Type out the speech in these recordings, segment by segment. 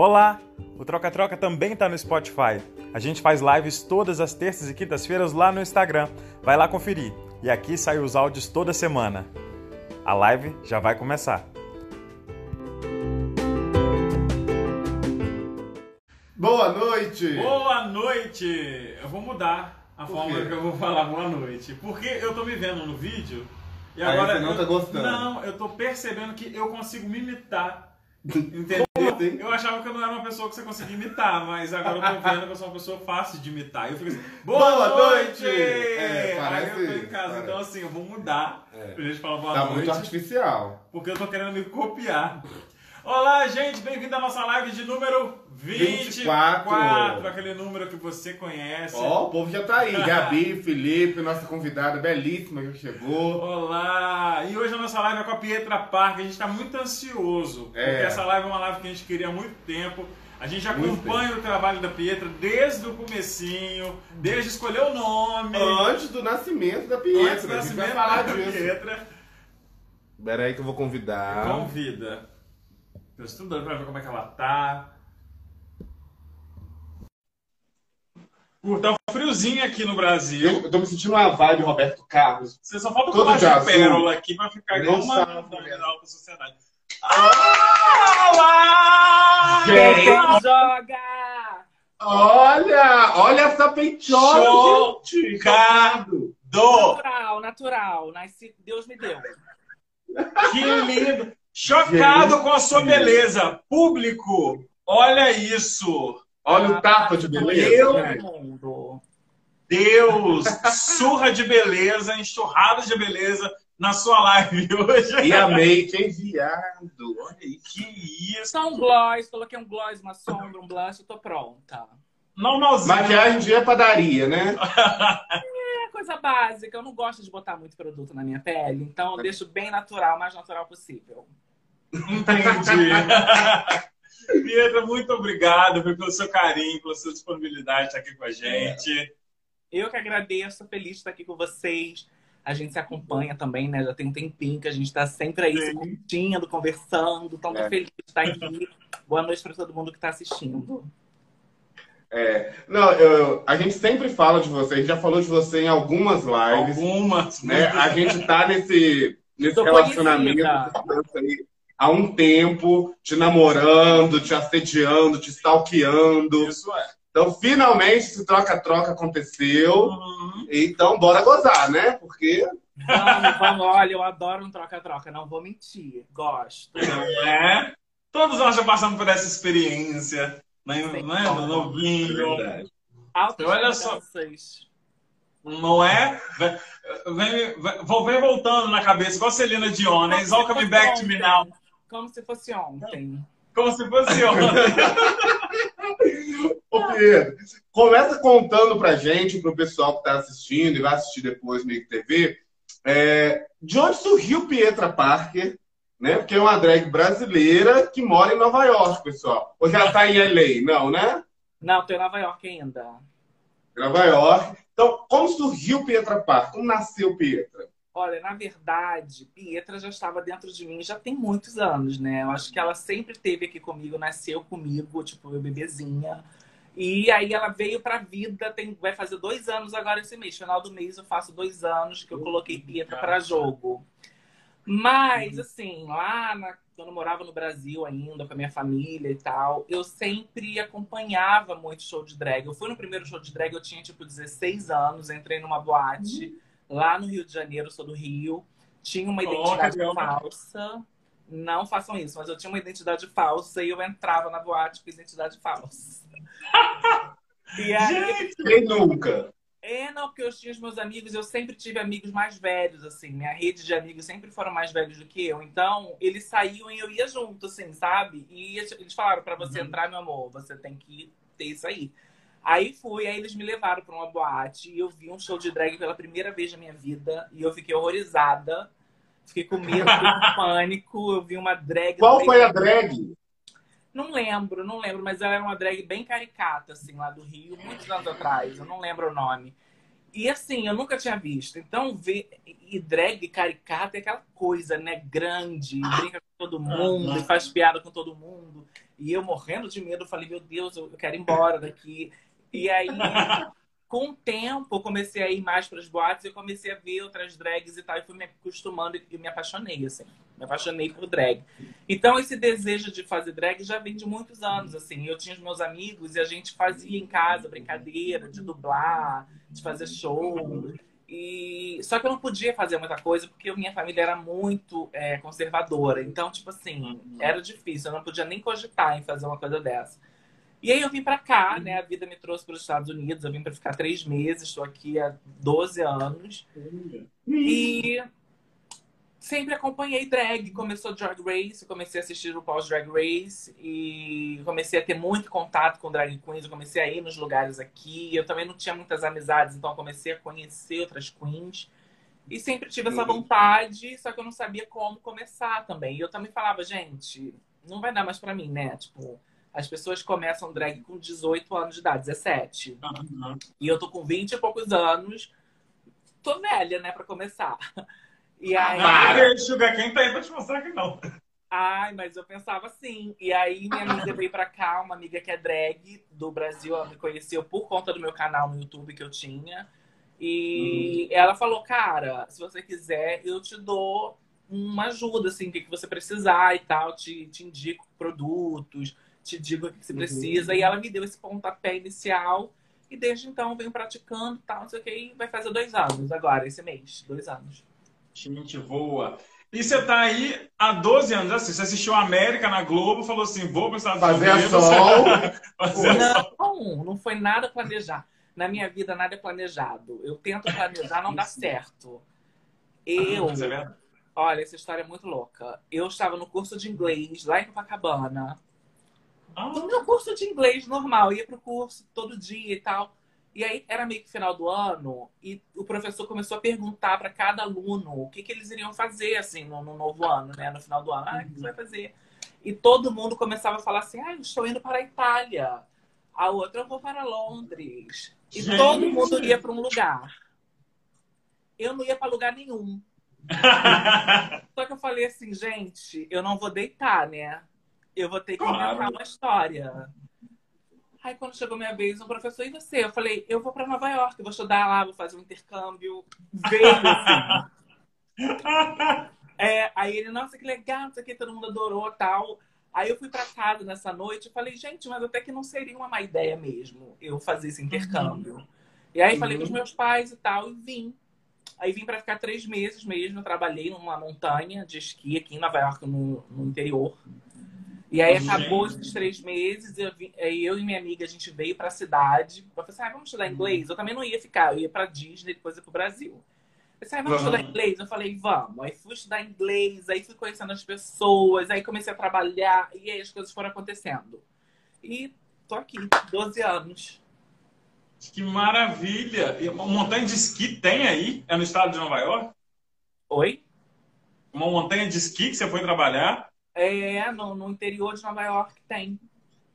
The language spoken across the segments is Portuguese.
Olá! O Troca Troca também está no Spotify. A gente faz lives todas as terças e quintas-feiras lá no Instagram. Vai lá conferir. E aqui saem os áudios toda semana. A live já vai começar. Boa noite! Boa noite! Eu vou mudar a forma que eu vou falar boa noite. Porque eu tô me vendo no vídeo e Aí agora. você não eu- tá gostando. Não, eu tô percebendo que eu consigo me imitar. Entendeu? Eu achava que eu não era uma pessoa que você conseguia imitar, mas agora eu tô vendo que eu sou uma pessoa fácil de imitar. E eu fico assim, boa, Boa noite! noite! É, parece Aí eu tô em casa, parece. então assim, eu vou mudar É. pra gente falar boa Tá noite. muito artificial. Porque eu tô querendo me copiar. Olá, gente, bem-vindo à nossa live de número 24. 24. aquele número que você conhece. Ó, o povo já tá aí. Gabi, Felipe, nossa convidada belíssima que chegou. Olá! E hoje a nossa live é com a Pietra Park. A gente tá muito ansioso, É. porque essa live é uma live que a gente queria há muito tempo. A gente acompanha o trabalho da Pietra desde o comecinho, desde escolher o nome, Antes do nascimento da Pietra. antes do a gente vai nascimento falar da disso. Pietra. Pera aí que eu vou convidar. Convida. Tô estudando pra ver como é que ela tá. Uh, Tá um friozinho aqui no Brasil. Eu, eu tô me sentindo uma vibe Roberto Carlos. Você só falta de azul. pérola aqui pra ficar igual uma da alta sociedade. Ah, lá! Joga? Olha! Olha essa peitola, gente! Chocado! Natural, natural. Nasci, Deus me deu. Que lindo! Chocado com a sua beleza. Público, olha isso! Olha o tapa de beleza. Eu- gente. mundo. Deus! Surra de beleza, enxurrada de beleza na sua live hoje. E a make enviado. Olha aí. Que isso! Só um gloss, coloquei um gloss, uma sombra, um blush, eu tô pronta. Normalzinho. Maquiagem de padaria, né? Coisa básica, eu não gosto de botar muito produto na minha pele, então eu deixo bem natural, o mais natural possível. Entendi. Pietra, muito obrigado pelo seu carinho, pela sua disponibilidade de estar aqui com a gente. Eu que agradeço, feliz de estar aqui com vocês. A gente se acompanha também, né? Já tem um tempinho que a gente tá sempre aí se Sim. curtindo, conversando. Tô É. feliz de estar aqui. Boa noite para todo mundo que tá assistindo. É, não, eu- a gente sempre fala de você, a gente já falou de você em algumas lives, Algumas, né? A gente tá nesse, nesse Tô relacionamento aí há um tempo, te namorando, te assediando, te stalkeando. Isso é. Então, finalmente, esse troca-troca aconteceu. Uhum. Então, bora gozar, né? Porque Vamos, vamos. Olha, eu adoro um troca-troca, não vou mentir. Gosto. Não é? Todos nós já passamos por essa experiência, né? É? Do novinho. Verdade. Altas Olha só. Não é? Vem, vem, vem- vou vem voltando na cabeça, igual a Celina Dion, né? It's all coming back to me now. Como se fosse ontem. Como se fosse ontem. Ô Pedro, começa contando pra gente, pro pessoal que tá assistindo e vai assistir depois no Nick TV, é, de onde surgiu Pietra Parker, né? Porque é uma drag brasileira que mora em Nova York, pessoal. Ou já tá em LA, não, né? Não, tô em Nova York ainda. Nova York. Então, como surgiu Pietra Parker? Como nasceu Pietra? Olha, na verdade, Pietra já estava dentro de mim já tem muitos anos, né? Eu acho que ela sempre esteve aqui comigo, nasceu comigo, tipo, eu bebezinha. E aí ela veio pra vida, tem, vai fazer dois anos agora esse mês. Final do mês eu faço dois anos que eu coloquei Pietra pra jogo. Mas, assim, lá na- quando eu morava no Brasil ainda, com a minha família e tal, eu sempre acompanhava muito show de drag. Eu fui no primeiro show de drag, eu tinha tipo 16 anos, entrei numa boate lá no Rio de Janeiro, sou do Rio. Tinha uma Oh, identidade caramba. falsa. Não façam isso, mas eu tinha uma identidade falsa e eu entrava na boate com identidade falsa. E aí, Quem nunca? É, não, porque eu tinha os meus amigos, eu sempre tive amigos mais velhos, assim. Minha rede de amigos sempre foram mais velhos do que eu. Então, eles saíam e eu ia junto, assim, sabe? E eles falaram, pra você Uhum. entrar, meu amor, você tem que ter isso aí. Aí fui, aí eles me levaram pra uma boate e eu vi um show de drag pela primeira vez na minha vida. E eu fiquei horrorizada. Fiquei com medo, fiquei com pânico. Eu vi uma drag. Qual foi a drag? Não lembro, não lembro, mas ela era uma drag bem caricata, assim, lá do Rio, muitos anos atrás. Eu não lembro o nome. E assim, eu nunca tinha visto. Então, ver. E drag caricata é aquela coisa, né? Grande, brinca com todo mundo, e faz piada com todo mundo. E eu morrendo de medo, falei, meu Deus, eu quero ir embora daqui. E aí, com o tempo, eu comecei a ir mais para as boates, eu comecei a ver outras drags e tal, e fui me acostumando e me apaixonei, assim. Me apaixonei por drag. Então, esse desejo de fazer drag já vem de muitos anos, assim. Eu tinha os meus amigos e a gente fazia em casa brincadeira de dublar, de fazer show. E só que eu não podia fazer muita coisa porque minha família era muito é, conservadora. Então, tipo assim, era difícil. Eu não podia nem cogitar em fazer uma coisa dessa. E aí eu vim para cá, né? A vida me trouxe para os Estados Unidos. Eu vim para ficar três meses. Estou aqui há 12 anos. E sempre acompanhei drag. Começou Drag Race, comecei a assistir o pós Drag Race e comecei a ter muito contato com drag queens. Eu comecei a ir nos lugares aqui. Eu também não tinha muitas amizades, então comecei a conhecer outras queens. E sempre tive essa vontade, só que eu não sabia como começar também. E eu também falava, gente, não vai dar mais para mim, né? Tipo, as pessoas começam drag com 18 anos de idade, 17. Uhum. E eu tô com 20 e poucos anos. Tô velha, né, para começar. E aí. Para, Sugar, quem tá aí pra te mostrar que não. Ai, mas eu pensava assim. E aí minha amiga veio pra cá, uma amiga que é drag do Brasil, ela me conheceu por conta do meu canal no YouTube que eu tinha. E hum. ela falou, cara, se você quiser, eu te dou uma ajuda, assim, o que, que você precisar e tal. Te, te indico produtos, te digo o que você uhum. precisa. E ela me deu esse pontapé inicial. E desde então venho praticando tal, não sei o que. E vai fazer dois anos agora, esse mês. Dois anos. Gente, voa. E você tá aí há 12 anos, assim, você assistiu a América na Globo, falou assim, vou para os Estados Fazer Unidos. Sol. Fazer não, sol. não foi nada planejado. Na minha vida, nada é planejado. Eu tento planejar, não dá certo. Eu... Ah, olha, essa história é muito louca. Eu estava no curso de inglês, lá em Copacabana. Ah. No meu curso de inglês normal, ia pro curso todo dia e tal. E aí era meio que final do ano e o professor começou a perguntar para cada aluno o que, que eles iriam fazer assim no, no, novo ano, né? No final do ano, ah, o que você vai fazer? E todo mundo começava a falar assim, ah, eu estou indo para a Itália. A outra eu vou para Londres. E Gente. todo mundo ia para um lugar. Eu não ia para lugar nenhum. Só que eu falei assim, gente, eu não vou deitar, né? Eu vou ter que claro. inventar uma história. Aí quando chegou minha vez, o professor, e você? Eu falei, eu vou para Nova York, vou estudar lá, vou fazer um intercâmbio. Veio assim. é, aí ele, nossa, que legal, isso aqui, todo mundo adorou tal. Aí eu fui para casa nessa noite e falei, gente, mas até que não seria uma má ideia mesmo eu fazer esse intercâmbio. Uhum. E aí uhum. falei com os meus pais e tal, e vim. Aí vim para ficar três meses mesmo. trabalhei numa montanha de esqui aqui em Nova York, no, no interior. E aí acabou esses três meses, eu, vim, eu e minha amiga, a gente veio para a cidade. Eu falei assim, ah, vamos estudar uhum. inglês? Eu também não ia ficar, eu ia para Disney, depois ia para o Brasil. Eu falei, ah, vamos uhum. estudar inglês? Eu falei, vamos. Aí fui estudar inglês, aí fui conhecendo as pessoas, aí comecei a trabalhar, e aí as coisas foram acontecendo. E tô aqui, 12 anos. Que maravilha! E uma montanha de esqui tem aí? É no estado de Nova York? Oi? Uma montanha de esqui que você foi trabalhar? É, no, no interior de Nova York tem.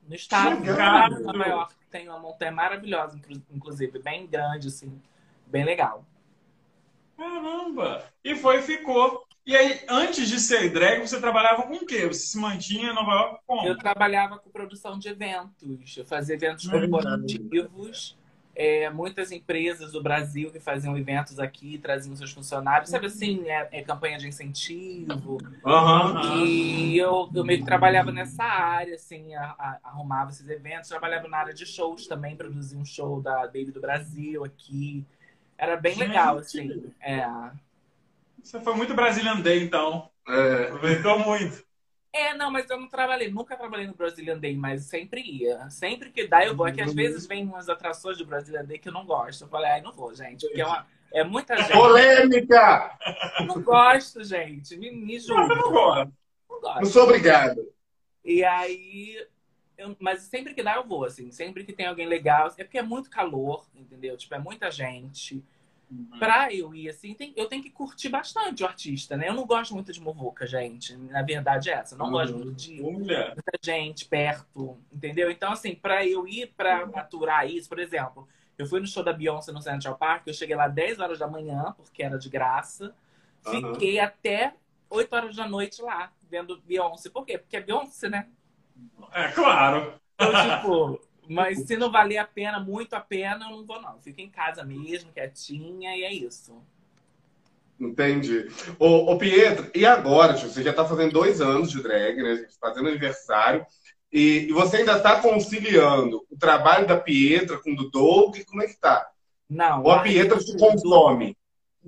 No estado, de Nova York tem uma montanha maravilhosa, inclusive, bem grande, assim, bem legal. Caramba! E foi e ficou. E aí, antes de ser drag, você trabalhava com o quê? Você se mantinha em Nova York como? Eu trabalhava com produção de eventos. Eu fazia eventos corporativos é, muitas empresas do Brasil que faziam eventos aqui, traziam seus funcionários, sabe assim, é, é campanha de incentivo. Uhum. E eu, eu meio que trabalhava nessa área, assim, a, a, arrumava esses eventos, trabalhava na área de shows também, produzia um show da Baby do Brasil aqui. Era bem Gente. legal, assim. É. Você foi muito Brazilian Day, então. É. Aproveitou muito. É, não, mas eu não trabalhei, nunca trabalhei no Brazilian Day, mas sempre ia. Sempre que dá, eu vou. É que às uhum. vezes vem umas atrações do Brazilian Day que eu não gosto. Eu falei, ai, não vou, gente, porque é, uma, é muita gente. Polêmica! Não gosto, gente. Me, me julgo. Não, não, não gosto. Não sou obrigado. E aí, eu, mas sempre que dá, eu vou, assim. Sempre que tem alguém legal. É porque é muito calor, entendeu? Tipo, é muita gente. Uhum. Pra eu ir assim, tem, eu tenho que curtir bastante o artista, né? Eu não gosto muito de muvuca, gente. Na verdade é essa. Eu não uhum. gosto muito de Mulher. muita gente perto, entendeu? Então, assim, pra eu ir pra aturar isso, por exemplo, Eu fui no show da Beyoncé no Central Park, eu cheguei lá 10 horas da manhã, porque era de graça. Fiquei uhum. até 8 horas da noite lá, vendo Beyoncé. Por quê? Porque é Beyoncé, né? É, claro. Então, tipo, mas se não valer a pena, muito a pena, eu não vou, não. Fico em casa mesmo, quietinha, e é isso. Entendi. Ô, ô Pietro, e agora, tio? Você já está fazendo dois anos de drag, né? Fazendo aniversário. E, e você ainda está conciliando o trabalho da Pietra com o do Doug? Como é que tá? Não. Ou a Pietra te consome?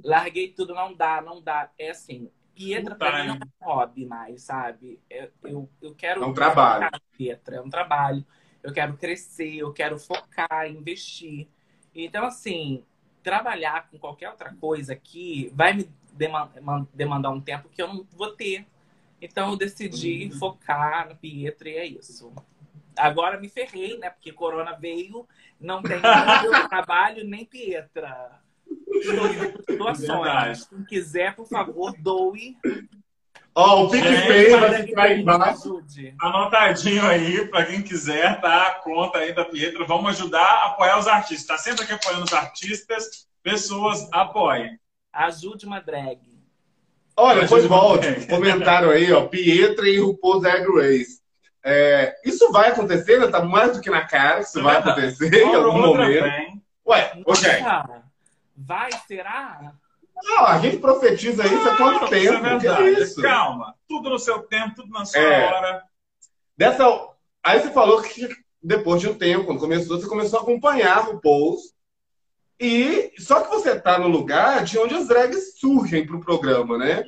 Larguei tudo, não dá, não dá. É assim, Pietra para mim não é um hobby mais, sabe? Eu, eu, eu quero. É um trabalho. Pietra, é um trabalho. Eu quero crescer, eu quero focar, investir. Então, assim, trabalhar com qualquer outra coisa aqui vai me demandar um tempo que eu não vou ter. Então, eu decidi uhum. focar no Pietra e é isso. Agora me ferrei, né? Porque Corona veio, não tem nem trabalho, nem Pietra. Doações. Quem quiser, por favor, doe. Ó, oh, o PicPay vai ficar aí embaixo. Anotadinho aí, para quem quiser, tá? A conta aí da Pietra. Vamos ajudar a apoiar os artistas. Está sempre aqui apoiando os artistas. Pessoas, apoiem. Ajude uma drag. Olha, depois volte. Comentário aí, ó. Pietra e RuPaul's Drag Race. É, isso vai acontecer, né? Tá mais do que na cara que isso é vai acontecer em algum momento. Vem. Ué, ok. Vai, será? Não, a gente profetiza isso há quanto tempo? Isso é. É? Calma. Tudo no seu tempo, tudo na sua é. hora. Dessa... Aí você falou que depois de um tempo, quando começou, você começou a acompanhar o Pous. E só que você está no lugar de onde as drags surgem para o programa, né?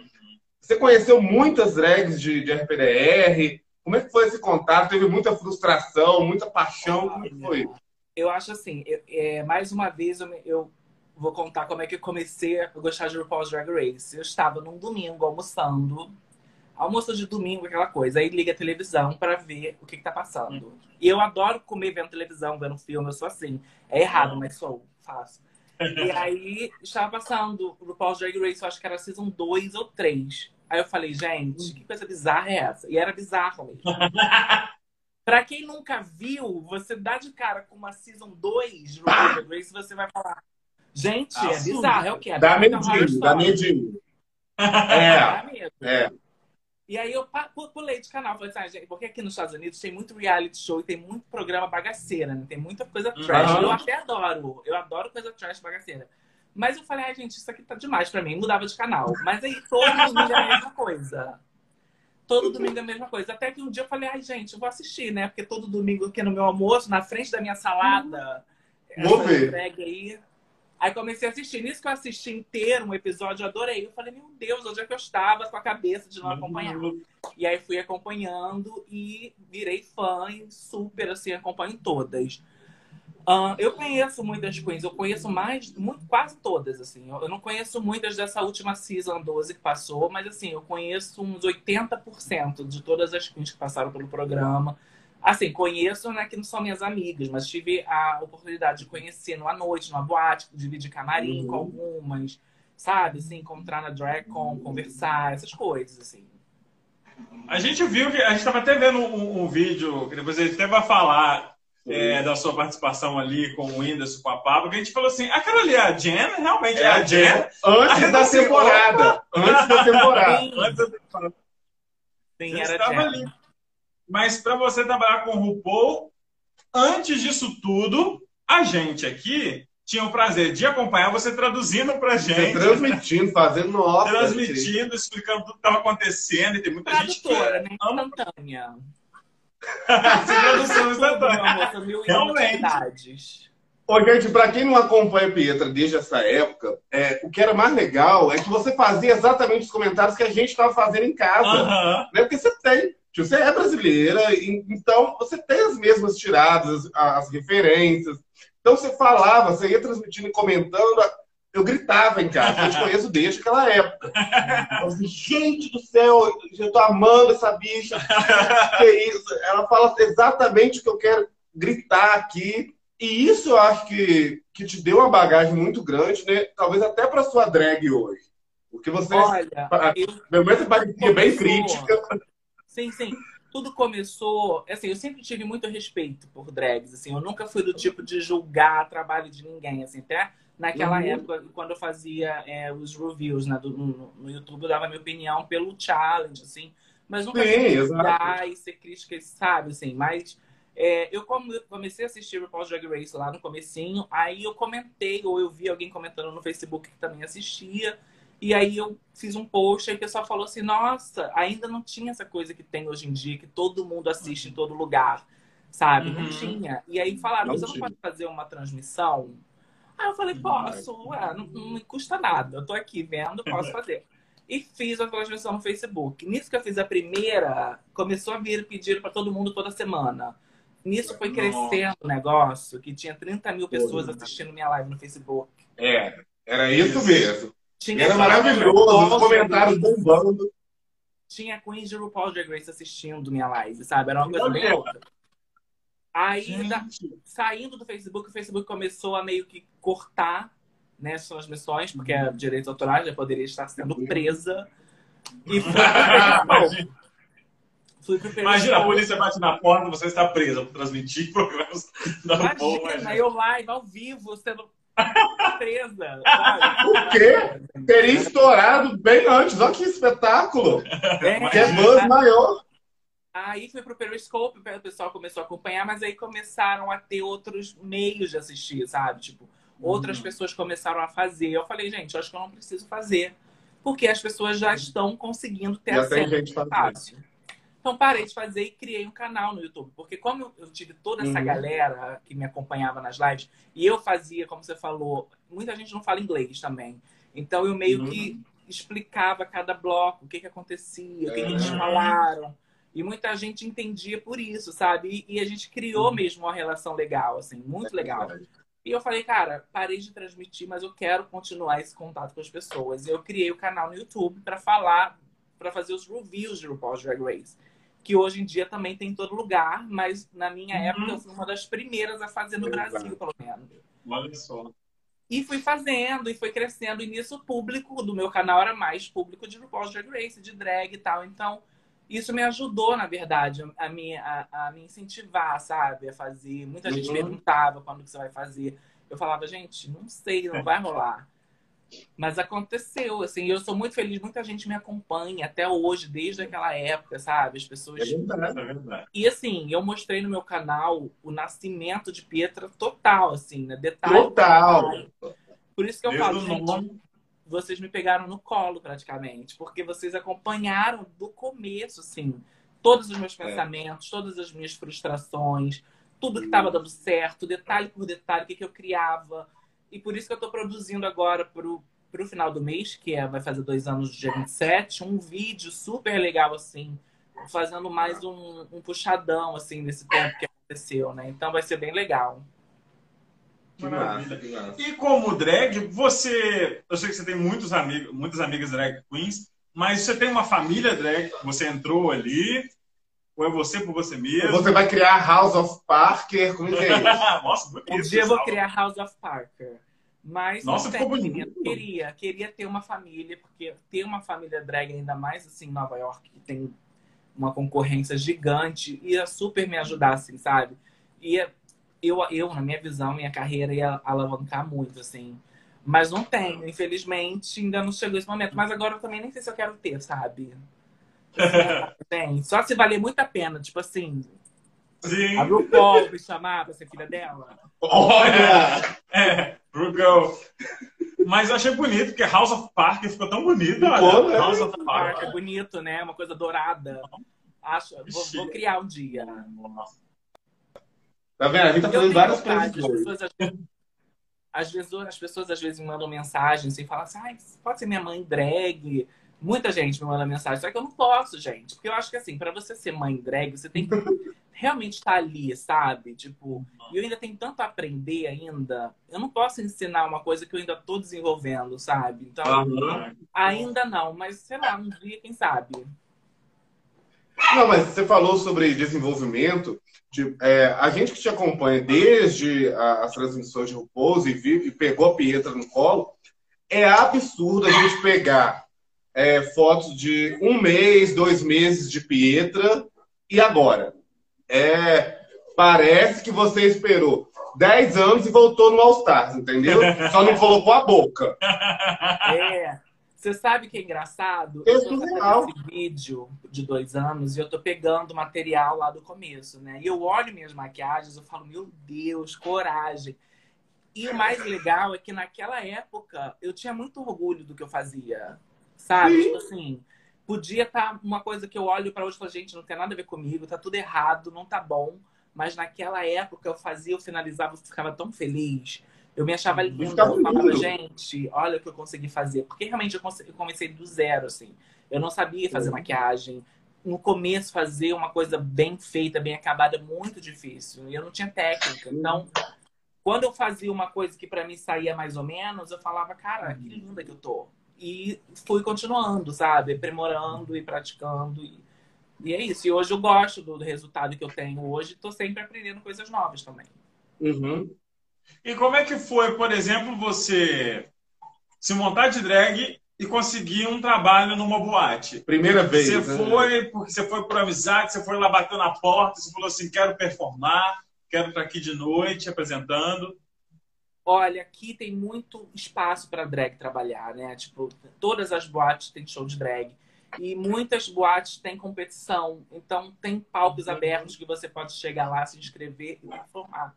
Você conheceu muitas drags de, de RPDR. Como é que foi esse contato? Teve muita frustração, muita paixão? Como é que foi? Eu acho assim, eu, é, mais uma vez eu, eu vou contar como é que eu comecei a gostar de RuPaul's Drag Race. Eu estava num domingo almoçando, almoço de domingo, aquela coisa. Aí liga a televisão para ver o que, que tá passando. E eu adoro comer vendo televisão, vendo filme, eu sou assim. É errado, hum. mas sou, faço. E aí estava passando o RuPaul's Drag Race, eu acho que era season 2 ou 3. Aí eu falei, gente, que coisa bizarra é essa? E era bizarro mesmo. pra quem nunca viu, você dá de cara com uma season 2 de RuPaul's Drag Race, você vai falar, Gente, é bizarro, é o que? É dá medinho, dá medinho. É, é. E aí eu pulei de canal, falei assim, ah, gente, porque aqui nos Estados Unidos tem muito reality show e tem muito programa bagaceira, né? Tem muita coisa trash. Uhum. Eu até adoro, eu adoro coisa trash bagaceira. Mas eu falei, ai, gente, isso aqui tá demais pra mim, mudava de canal. Mas aí todo domingo é a mesma coisa. Todo domingo é a mesma coisa. Até que um dia eu falei, ai, gente, eu vou assistir, né? Porque todo domingo aqui no meu almoço, na frente da minha salada, vou ver. aí, Aí comecei a assistir. Nisso que eu assisti inteiro um episódio, eu adorei. Eu falei, meu Deus, onde é que eu estava com a cabeça de não acompanhar? Uhum. E aí fui acompanhando e virei fã e super, assim, acompanho todas. Uh, eu conheço muitas queens, eu conheço mais, muito, quase todas, assim. Eu, eu não conheço muitas dessa última season 12 que passou, mas, assim, eu conheço uns 80% de todas as queens que passaram pelo programa. Assim, conheço, né, que não são minhas amigas, mas tive a oportunidade de conhecer numa noite, numa boate, dividir camarim uhum. com algumas, sabe? Assim, encontrar na DragCon, conversar, essas coisas, assim. A gente viu que a gente estava até vendo um, um, vídeo que depois a gente até vai falar é, da sua participação ali com o Whindersson, com a Pablo, que a gente falou assim, aquela ali é a Jen? Realmente é, é a Jen? Antes da temporada. Antes da temporada. Sim, Antes da temporada. Sim, era a Jen. Ali. Mas para você trabalhar com o RuPaul, antes disso tudo, a gente aqui tinha o prazer de acompanhar você traduzindo pra gente. Você transmitindo, fazendo nossa. Transmitindo, explicando tudo que estava acontecendo. E tem muita Tradutora, gente que né? Instantânea. tradução instantânea. Realmente. Ô, gente, para quem não acompanha a Pietra desde essa época, é, o que era mais legal é que você fazia exatamente os comentários que a gente estava fazendo em casa. Uh -huh. né? Porque você tem você é brasileira, então você tem as mesmas tiradas, as referências. Então você falava, você ia transmitindo e comentando. Eu gritava em casa, eu te conheço desde aquela época. Eu disse, gente do céu, eu tô amando essa bicha. Que isso? Ela fala exatamente o que eu quero gritar aqui. E isso eu acho que, que te deu uma bagagem muito grande, né? Talvez até para sua drag hoje. Porque você, Olha, pelo menos, parecia bem crítica. Sim, sim. tudo começou. Assim, eu sempre tive muito respeito por drags. Assim, eu nunca fui do tipo de julgar trabalho de ninguém. Assim, até naquela uhum. época, quando eu fazia é, os reviews né, do, no, no, YouTube, eu dava minha opinião pelo challenge, assim. Mas nunca fui julgar e ser crítica, sabe? Assim, mas é, eu comecei a assistir o RuPaul's Drag Race lá no comecinho, aí eu comentei, ou eu vi alguém comentando no Facebook que também assistia. E aí eu fiz um post e o pessoal falou assim, nossa, ainda não tinha essa coisa que tem hoje em dia, que todo mundo assiste em todo lugar, sabe? Uhum. Não tinha. E aí falaram, você não pode fazer uma transmissão? Aí eu falei, posso, ué, não, não me custa nada. Eu tô aqui vendo, posso fazer. E fiz a transmissão no Facebook. Nisso que eu fiz a primeira, começou a vir pedir para todo mundo toda semana. Nisso foi crescendo o negócio, que tinha 30 mil pessoas assistindo minha live no Facebook. É, era isso mesmo. Tinha era maravilhoso, os comentários bombando. Tinha Queen de RuPaul Drag Race assistindo minha live, sabe? Era uma coisa bem louca. Aí, da, saindo do Facebook, o Facebook começou a meio que cortar né, as transmissões, porque a direitos autorais já poderia estar sendo presa. E foi Imagina, a polícia bate na porta e você está presa por transmitir programas da RuPaul. Imagina, eu live, ao vivo, sendo presa. Por quê? Teria estourado bem antes. Olha que espetáculo. É, que é buzz maior. Aí foi pro Periscope, o pessoal começou a acompanhar, mas aí começaram a ter outros meios de assistir, sabe? Tipo, outras uhum. pessoas começaram a fazer. Eu falei, gente, eu acho que eu não preciso fazer. Porque as pessoas já estão conseguindo ter já acesso fácil. Então parei de fazer e criei um canal no YouTube. Porque como eu tive toda essa uhum. galera que me acompanhava nas lives, e eu fazia, como você falou, muita gente não fala inglês também. Então eu meio uhum. que explicava cada bloco, o que, que acontecia, o que, que eles uhum. falaram. E muita gente entendia por isso, sabe? E, e a gente criou uhum. mesmo uma relação legal, assim, muito é legal. E eu falei, cara, parei de transmitir, mas eu quero continuar esse contato com as pessoas. E eu criei o canal no YouTube para falar, para fazer os reviews de RuPaul's Drag Race que hoje em dia também tem em todo lugar, mas na minha uhum. época eu fui uma das primeiras a fazer no Exato. Brasil, pelo menos. Olha só. E fui fazendo, e foi crescendo. E nisso o público do meu canal era mais público de RuPaul's Drag Race, de drag e tal. Então, isso me ajudou, na verdade, a me, a, a me incentivar, sabe? A fazer. Muita gente uhum. perguntava quando que você vai fazer. Eu falava, gente, não sei, não vai rolar. Mas aconteceu, assim, eu sou muito feliz, muita gente me acompanha até hoje, desde aquela época, sabe? As pessoas. É verdade, é verdade. E assim, eu mostrei no meu canal o nascimento de Pietra total, assim, né? Detalhe. Total! Por isso que eu falo, gente, vocês me pegaram no colo praticamente, porque vocês acompanharam do começo, assim, todos os meus é. pensamentos, é. todas as minhas frustrações, tudo que estava dando certo, detalhe por detalhe, o que, que eu criava e por isso que eu estou produzindo agora pro, pro final do mês, que é, vai fazer dois anos, dia 27, um vídeo super legal, assim, fazendo mais um, um puxadão, assim, nesse tempo que aconteceu, né? Então vai ser bem legal. Que massa, que massa. E como drag, você. Eu sei que você tem muitos amigos, muitas amigas drag queens, mas você tem uma família drag, você entrou ali, ou é você por você mesmo? Você vai criar House of Parker? Como é, é Nossa. Um dia eu vou criar House of Parker. Mas Nossa, ficou bonito. queria, queria ter uma família, porque ter uma família drag, ainda mais assim em Nova York, que tem uma concorrência gigante, ia super me ajudar, assim, sabe? Ia, eu, eu, na minha visão, minha carreira ia alavancar muito, assim. Mas não tenho, infelizmente, ainda não chegou esse momento. Mas agora eu também nem sei se eu quero ter, sabe? Tem. Só se valer muito a pena. Tipo assim. Sim. A RuPaul me chamar pra ser filha dela. Olha! É, RuPaul. Mas eu achei bonito, porque House of Park ficou tão bonito. Olha. Né? House of Park é bonito, né? Uma coisa dourada. Acho, vou, vou criar um dia. Tá vendo? A gente tá fazendo várias coisas. As pessoas, às vezes, as pessoas às vezes me mandam mensagens e falam assim: ah, pode ser minha mãe drag. Muita gente me manda mensagem, só que eu não posso, gente. Porque eu acho que, assim, para você ser mãe drag, você tem que realmente estar ali, sabe? Tipo, e eu ainda tenho tanto a aprender ainda. Eu não posso ensinar uma coisa que eu ainda tô desenvolvendo, sabe? Então, uhum. ainda não. Mas, sei lá, um dia, quem sabe? Não, mas você falou sobre desenvolvimento. De, é, a gente que te acompanha desde a, as transmissões de RuPaul e, vive, e pegou a Pietra no colo, é absurdo a gente pegar é, fotos de um mês, dois meses de Pietra e agora? É, parece que você esperou 10 anos e voltou no All Stars, entendeu? Só não colocou a boca. É. Você sabe que é engraçado? Eu tô fazendo esse vídeo de dois anos e eu tô pegando material lá do começo, né? E eu olho minhas maquiagens e falo, meu Deus, coragem. E o mais legal é que naquela época eu tinha muito orgulho do que eu fazia. Sabe? Sim. Tipo assim, podia estar tá uma coisa que eu olho para hoje e falo, gente, não tem nada a ver comigo, tá tudo errado, não tá bom. Mas naquela época eu fazia, eu finalizava, eu ficava tão feliz. Eu me achava linda, eu falava, gente, olha o que eu consegui fazer. Porque realmente eu, comecei do zero, assim. Eu não sabia fazer maquiagem. No começo, fazer uma coisa bem feita, bem acabada, é muito difícil. E eu não tinha técnica. Então, quando eu fazia uma coisa que para mim saía mais ou menos, eu falava, cara, que linda que eu tô. E fui continuando, sabe? Aprimorando e praticando. E, e é isso. E hoje eu gosto do resultado que eu tenho hoje. Tô sempre aprendendo coisas novas também. Uhum. E como é que foi, por exemplo, você se montar de drag e conseguir um trabalho numa boate? Primeira vez. Você né? foi porque você foi por amizade, você foi lá batendo na porta, você falou assim, quero performar, quero estar aqui de noite apresentando. Olha, aqui tem muito espaço para drag trabalhar, né? Tipo, todas as boates têm show de drag. E muitas boates têm competição. Então, tem palcos uhum. abertos que você pode chegar lá, se inscrever e performar.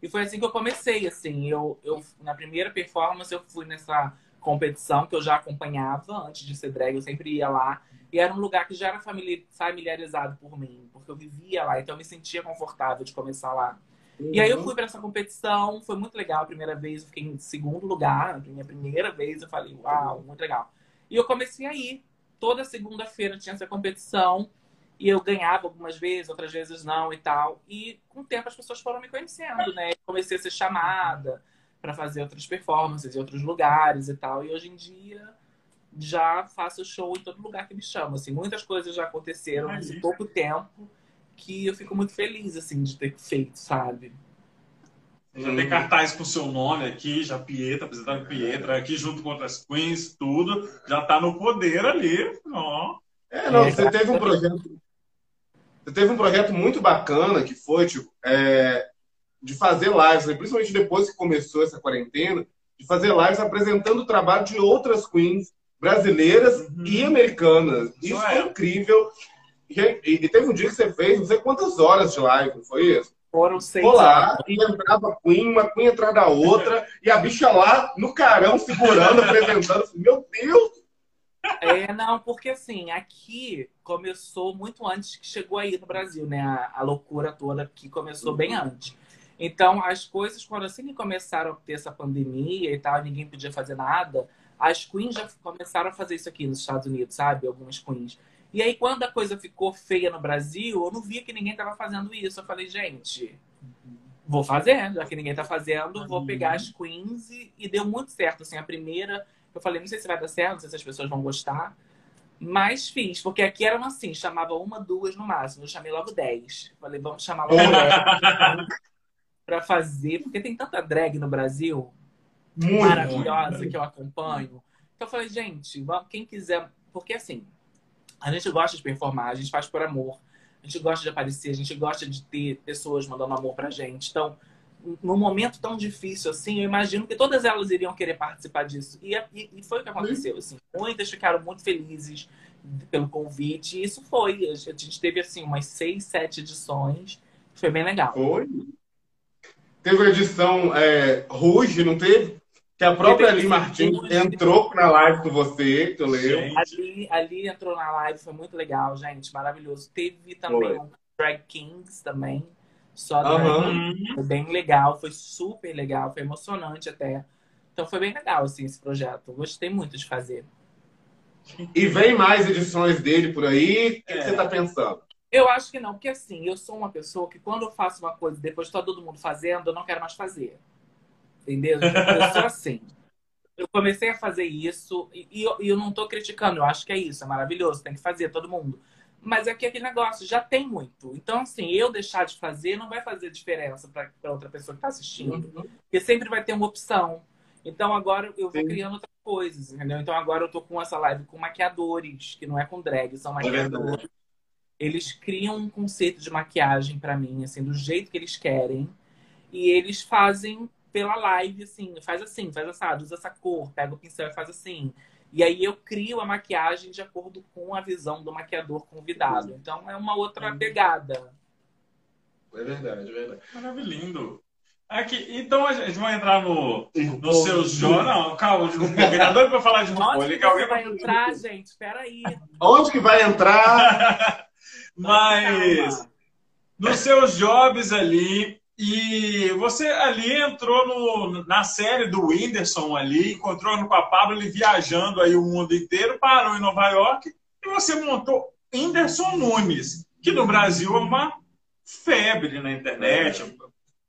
E foi assim que eu comecei, assim. Eu, eu, na primeira performance, eu fui nessa competição que eu já acompanhava antes de ser drag, eu sempre ia lá. E era um lugar que já era familiarizado por mim, porque eu vivia lá, então eu me sentia confortável de começar lá. Uhum. E aí eu uhum. fui para essa competição, foi muito legal a primeira vez, eu fiquei em segundo lugar, minha primeira vez, eu falei, uau, muito legal. E eu comecei a ir. Toda segunda-feira tinha essa competição. E eu ganhava algumas vezes, outras vezes não e tal. E com o tempo as pessoas foram me conhecendo, né? Comecei a ser chamada para fazer outras performances em outros lugares e tal. E hoje em dia já faço show em todo lugar que me chama. Assim, muitas coisas já aconteceram nesse pouco tempo que eu fico muito feliz assim de ter feito, sabe? Já tem cartaz com seu nome aqui, já Pietra, apresentando Pietra, aqui junto com outras queens, tudo. Já tá no poder ali. Ó. É, não, você teve um projeto. Você teve um projeto muito bacana que foi, tipo, é, de fazer lives, né? principalmente depois que começou essa quarentena, de fazer lives apresentando o trabalho de outras queens brasileiras uhum. e americanas. Isso, isso é. incrível. E, teve um dia que você fez, não sei quantas horas de live, não foi isso? Foram seis Foi lá, e entrava Queen, uma Queen atrás da outra, e a bicha lá no carão, segurando, apresentando. Meu Deus! É, não, porque assim, aqui começou muito antes que chegou aí no Brasil, né? A, a loucura toda aqui começou bem uhum. antes. Então, as coisas, quando assim que começaram a ter essa pandemia e tal, ninguém podia fazer nada, as queens já começaram a fazer isso aqui nos Estados Unidos, sabe? Algumas queens. E aí, quando a coisa ficou feia no Brasil, eu não via que ninguém estava fazendo isso. Eu falei, gente, vou fazer, já que ninguém está fazendo, vou pegar as queens e, e deu muito certo. Assim, a primeira eu falei, não sei se vai dar certo, não sei se as pessoas vão gostar. Mas fiz, porque aqui eram assim, chamava uma, duas no máximo. Eu chamei logo dez. Falei, vamos chamar logo dez pra fazer, porque tem tanta drag no Brasil muito maravilhosa que eu acompanho. Então eu falei, gente, quem quiser. Porque assim, a gente gosta de performar, a gente faz por amor, a gente gosta de aparecer, a gente gosta de ter pessoas mandando amor pra gente. Então, num momento tão difícil assim, eu imagino que todas elas iriam querer participar disso. E, e, e foi o que aconteceu. Assim. Muitas ficaram muito felizes pelo convite. E isso foi. A gente teve assim umas seis, sete edições. Foi bem legal. Foi. Teve a edição é, Ruge, não teve? Que a própria Ali Martins entrou na live com você, tu leu? Ali, ali entrou na live, foi muito legal, gente. Maravilhoso. Teve também foi. um Drag Kings também só uhum. Foi bem legal, foi super legal, foi emocionante até. Então foi bem legal, assim, esse projeto. Gostei muito de fazer. E vem mais edições dele por aí? O que, é. que você está pensando? Eu acho que não, porque assim, eu sou uma pessoa que quando eu faço uma coisa depois está todo mundo fazendo, eu não quero mais fazer. Entendeu? Eu sou assim. Eu comecei a fazer isso e, e eu, eu, não estou criticando, eu acho que é isso, é maravilhoso, tem que fazer todo mundo. Mas é que aquele negócio já tem muito. Então, assim, eu deixar de fazer não vai fazer diferença para outra pessoa que está assistindo. Uhum. Porque sempre vai ter uma opção. Então, agora eu vou Sim. criando outras coisas, entendeu? Então, agora eu tô com essa live com maquiadores, que não é com drag, são é maquiadores. Eles criam um conceito de maquiagem para mim, assim, do jeito que eles querem. E eles fazem pela live, assim, faz assim, faz assado, usa essa cor, pega o pincel e faz assim. E aí eu crio a maquiagem de acordo com a visão do maquiador convidado. Então é uma outra uhum. pegada. É verdade, é verdade. Maravilhoso. Aqui, então a gente vai entrar no, no seu jogo. Não, calma, o treinador para falar de RuPaul. Onde que vai entrar, gente? Espera aí. Onde que vai entrar? Mas nos seus jobs ali, e você ali entrou no, na série do Whindersson ali, encontrou com a Pablo, ele viajando aí o mundo inteiro, parou em Nova York e você montou Whindersson Nunes, que no Brasil é uma febre na internet.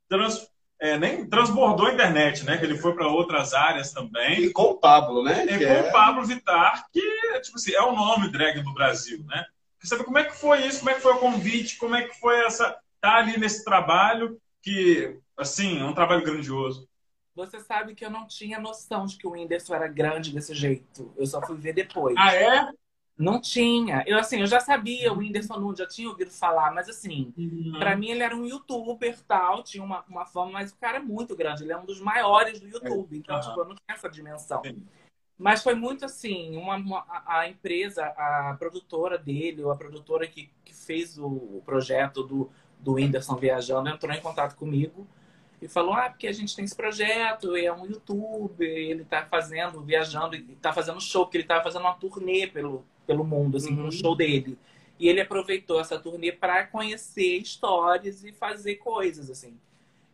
Trans, é, nem transbordou a internet, né? Que ele foi para outras áreas também. E com o Pablo, né? E com é... o Pablo Vittar, que tipo assim, é o nome drag do Brasil, né? Sabe como é que foi isso? Como é que foi o convite? Como é que foi essa tá ali nesse trabalho que assim é um trabalho grandioso? Você sabe que eu não tinha noção de que o Whindersson era grande desse jeito. Eu só fui ver depois. Ah, é? Não tinha. Eu, assim, eu já sabia, o Whindersson Nunes já tinha ouvido falar, mas assim, uhum. para mim ele era um youtuber tal, tinha uma, uma fama, mas o cara é muito grande, ele é um dos maiores do YouTube. Então, uhum. tipo, eu não tinha essa dimensão. Sim. Mas foi muito assim, uma, uma, a empresa, a produtora dele, ou a produtora que, que fez o, o projeto do, do Whindersson Viajando, entrou em contato comigo e falou: Ah, porque a gente tem esse projeto, é um youtuber, ele tá fazendo, viajando, e tá fazendo show, porque ele tava fazendo uma turnê pelo, pelo mundo, assim, uhum. um show dele. E ele aproveitou essa turnê para conhecer histórias e fazer coisas, assim.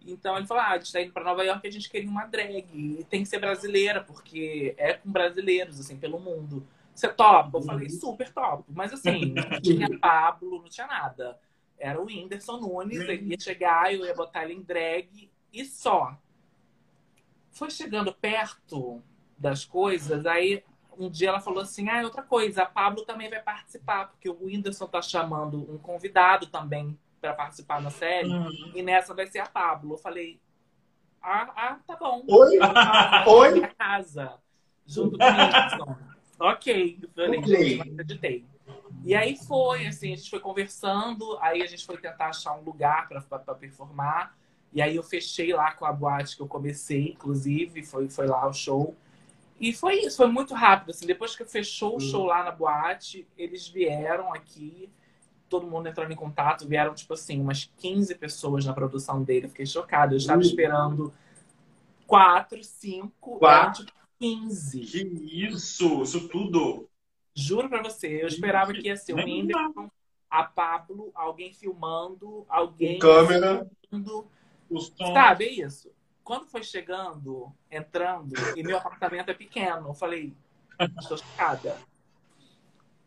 Então ele falou: ah, a gente tá indo para Nova York e a gente queria uma drag. E tem que ser brasileira, porque é com brasileiros, assim, pelo mundo. Você topa? Eu falei: uhum. super top. Mas assim, não tinha Pablo, não tinha nada. Era o Whindersson Nunes, ele ia chegar, eu ia botar ele em drag e só. Foi chegando perto das coisas, aí um dia ela falou assim: ah, outra coisa, a Pablo também vai participar, porque o Whindersson tá chamando um convidado também para participar na série, uhum. e nessa vai ser a Pablo. Eu falei: ah, ah tá bom. Oi? Oi? Casa, junto com o Whindersson. ok, eu falei, okay. acreditei. E aí foi, assim, a gente foi conversando, aí a gente foi tentar achar um lugar para performar. E aí eu fechei lá com a boate que eu comecei, inclusive, foi, foi lá o show. E foi isso, foi muito rápido. Assim, depois que fechou o show lá na boate, eles vieram aqui, todo mundo entrando em contato, vieram, tipo assim, umas 15 pessoas na produção dele. Fiquei chocada. Eu estava esperando quatro, cinco, quatro, tipo, 15. Que isso? Isso tudo? Juro pra você, eu esperava que ia ser o Whindersson, a Pablo, alguém filmando, alguém. câmera. Filmando, Sabe, é isso quando foi chegando, entrando, e meu apartamento é pequeno, eu falei, estou chocada.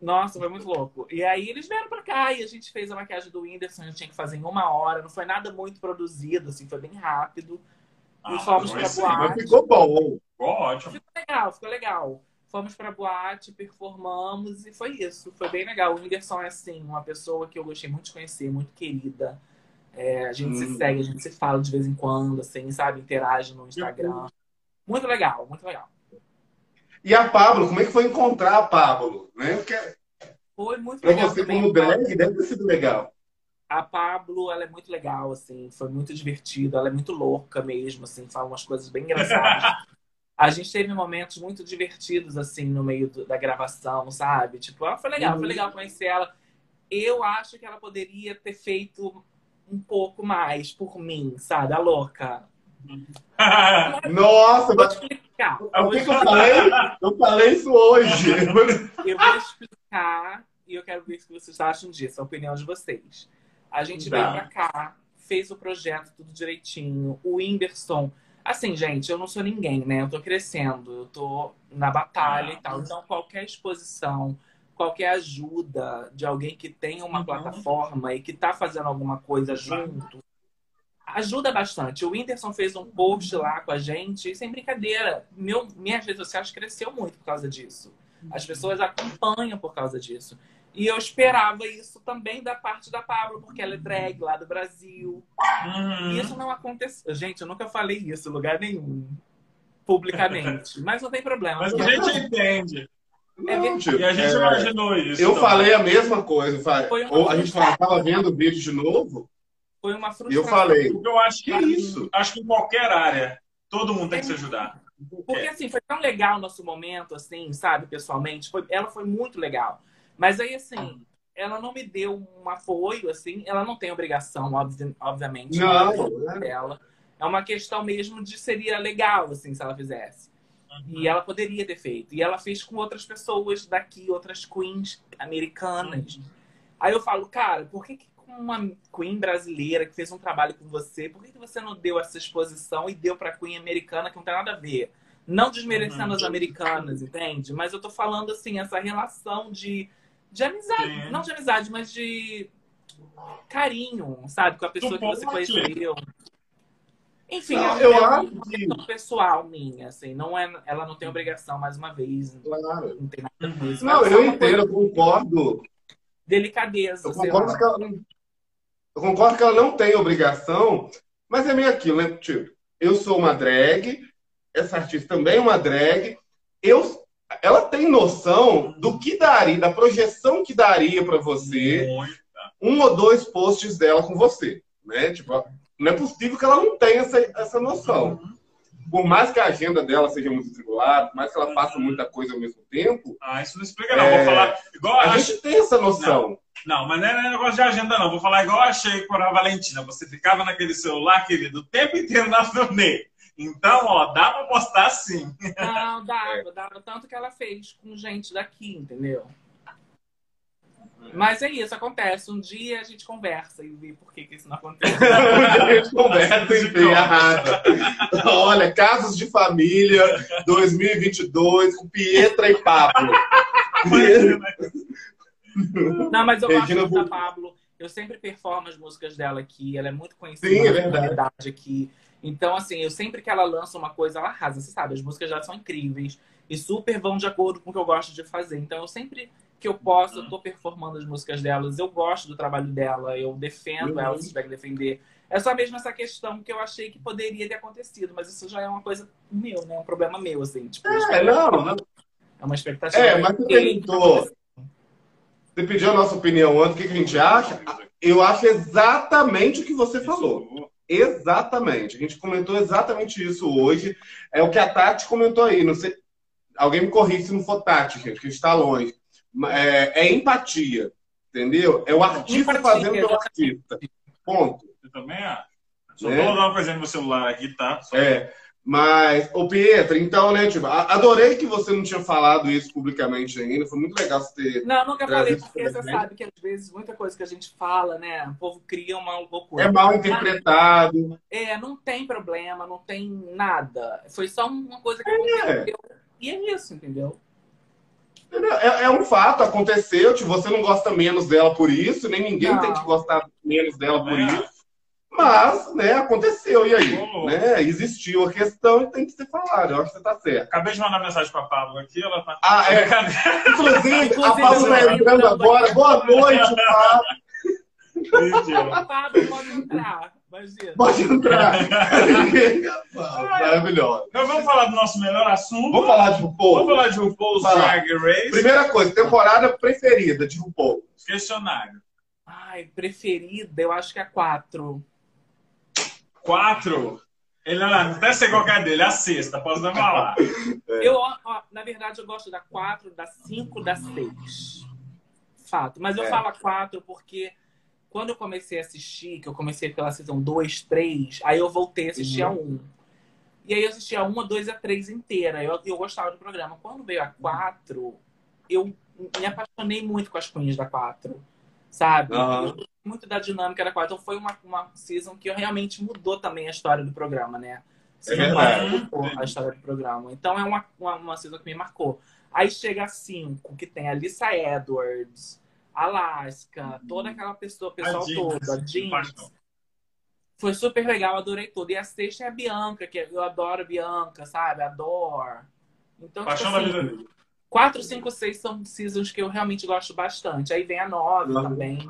Nossa, foi muito louco. E aí eles vieram pra cá e a gente fez a maquiagem do Whindersson, a gente tinha que fazer em uma hora, não foi nada muito produzido, assim, foi bem rápido. Ah, e fomos pra sim, boate. Mas ficou bom. Ficou ótimo. Ficou legal, ficou legal. Fomos pra boate, performamos e foi isso. Foi bem legal. O Whindersson é, assim, uma pessoa que eu gostei muito de conhecer, muito querida. É, a gente hum. se segue, a gente se fala de vez em quando, assim, sabe? Interage no Instagram. Muito legal, muito legal. E a Pablo, como é que foi encontrar a Pablo? Né? Porque foi muito pra legal. você também, como drag, deve ter sido legal. A Pablo, ela é muito legal, assim, foi muito divertida, ela é muito louca mesmo, assim, fala umas coisas bem engraçadas. a gente teve momentos muito divertidos, assim, no meio do, da gravação, sabe? Tipo, ela foi legal, foi legal uhum. conhecer ela. Eu acho que ela poderia ter feito um pouco mais por mim, sabe? A louca. Nossa, vou explicar. É o que, que eu falei? Eu falei isso hoje. Eu vou explicar e eu quero ver o que vocês acham disso, a opinião de vocês. A gente tá. veio pra cá, fez o projeto tudo direitinho. O Whindersson. Assim, gente, eu não sou ninguém, né? Eu tô crescendo, eu tô na batalha ah, e tal. Então, qualquer exposição, qualquer ajuda de alguém que tem uma uhum. plataforma e que está fazendo alguma coisa junto, ajuda bastante. O Whindersson fez um post lá com a gente, e sem brincadeira, meu, minhas redes sociais cresceu muito por causa disso. As pessoas acompanham por causa disso. E eu esperava isso também da parte da Pablo, porque ela é drag lá do Brasil. Uhum. E isso não aconteceu. Gente, eu nunca falei isso em lugar nenhum, publicamente. Mas não tem problema. Mas a gente entende. É não, tipo, e a gente é, imaginou isso. Eu também. falei a mesma coisa. Falei, ou a gente estava vendo o vídeo de novo. Foi uma frustração. Eu falei. Eu acho que é isso. Acho que em qualquer área, todo mundo tem que se ajudar. Porque assim, foi tão legal o nosso momento, assim, sabe, pessoalmente. Foi, ela foi muito legal. Mas aí, assim, ela não me deu um apoio, assim. Ela não tem obrigação, obvi obviamente. Não, não. Dela. É uma questão mesmo de seria legal, assim, se ela fizesse. Uhum. E ela poderia ter feito. E ela fez com outras pessoas daqui, outras queens americanas. Uhum. Aí eu falo, cara, por que, que com uma queen brasileira que fez um trabalho com você, por que, que você não deu essa exposição e deu pra queen americana que não tem nada a ver? Não desmerecendo uhum. as americanas, entende? Mas eu tô falando, assim, essa relação de, de amizade. Sim. Não de amizade, mas de carinho, sabe? Com a pessoa que você conheceu. Enfim, não, é, eu acho que... pessoal minha, assim, não é, ela não tem obrigação, mais uma vez. Claro. Não tem nada com isso. Não, eu entendo, eu concordo. Delicadeza. Eu concordo, que ela, eu concordo que ela não tem obrigação, mas é meio aquilo, né? Tipo, eu sou uma drag, essa artista também é uma drag, eu, ela tem noção do que daria, da projeção que daria para você Muita. um ou dois posts dela com você, né? Tipo, não é possível que ela não tenha essa, essa noção. Por mais que a agenda dela seja muito tribulada, por mais que ela faça muita coisa ao mesmo tempo. Ah, isso não explica, não. É... Vou falar. Igual a, a gente tem essa noção. Não, não, mas não é negócio de agenda, não. Vou falar igual eu achei com a Valentina. Você ficava naquele celular, querido, o tempo inteiro na turnê. Então, ó, dá pra postar sim. Não, dava, dava. Tanto que ela fez com gente daqui, entendeu? Mas é isso, acontece. Um dia a gente conversa e vê por que, que isso não acontece. um dia a gente conversa e vê a rata. Olha, Casos de Família 2022 com Pietra e Pablo. não, mas eu Regina gosto da Pablo. Eu sempre performo as músicas dela aqui. Ela é muito conhecida Sim, é verdade. aqui. Então, assim, eu sempre que ela lança uma coisa, ela arrasa. Você sabe, as músicas dela são incríveis e super vão de acordo com o que eu gosto de fazer. Então, eu sempre que eu posso, eu tô performando as músicas delas, eu gosto do trabalho dela, eu defendo uhum. ela se tiver que defender. É só mesmo essa questão que eu achei que poderia ter acontecido, mas isso já é uma coisa meu, né? Um problema meu, assim. Tipo, é, não, não. É uma expectativa. É, mas você perguntou. Você pediu a nossa opinião antes, o que, que a gente acha? Eu acho exatamente o que você falou. Exatamente. A gente comentou exatamente isso hoje. É o que a Tati comentou aí. Não sei, alguém me corrige se não for Tati, gente, que está longe é, é empatia, entendeu? É o artista empatia, fazendo pelo artista. Ponto. Eu também acho. Só é. vou dar uma coisinha no meu celular aqui, tá? Só é. Mas, ô Pietra, então, né, tipo, adorei que você não tinha falado isso publicamente ainda. Foi muito legal você ter. Não, nunca falei, porque você sabe que às vezes muita coisa que a gente fala, né, o povo cria uma loucura. É mal interpretado. É, não tem problema, não tem nada. Foi só uma coisa que aconteceu. É. E é isso, entendeu? É, é, um fato, aconteceu. Tipo, você não gosta menos dela por isso, nem ninguém não. tem que gostar menos dela por é. isso. Mas, né, aconteceu. E aí? Né, existiu a questão e tem que ser falado. Eu acho que você tá certo. Acabei de mandar mensagem pra Pablo aqui. Ela tá... Ah, é. Inclusive, Inclusive a Pablo tá entrando agora. Boa noite, Pablo. Pablo pode entrar. Imagina. Pode entrar. Maravilhoso. Então vamos falar do nosso melhor assunto. Vamos falar de RuPaul. Vamos falar de RuPaul's Drag Race. Primeira coisa, temporada preferida de RuPaul. Questionário. Ai, preferida, eu acho que é quatro. Quatro? Ele não, até sei qual é dele, a sexta, posso dar falar. Eu, ó, na verdade, eu gosto da quatro, da cinco, da seis. Fato. Mas eu é. falo a quatro porque quando eu comecei a assistir, que eu comecei pela season 2, 3, aí eu voltei a assistir uhum. a 1. E aí eu assisti a 1, a 2 e a 3 inteira. Eu, eu gostava do programa. Quando veio a 4, eu me apaixonei muito com as queens da 4. Sabe? Uhum. muito da dinâmica da 4. Então foi uma, uma season que realmente mudou também a história do programa, né? É a história do programa. Então é uma, uma, uma season que me marcou. Aí chega a 5, que tem a Lisa Edwards, Alaska, toda aquela pessoa, pessoal todo, a Jinx. Foi super legal, adorei tudo. E a sexta é a Bianca, que eu adoro a Bianca, sabe? Adoro. Então, Paixão tipo assim, quatro, cinco, seis são seasons que eu realmente gosto bastante. Aí vem a nove uhum. também.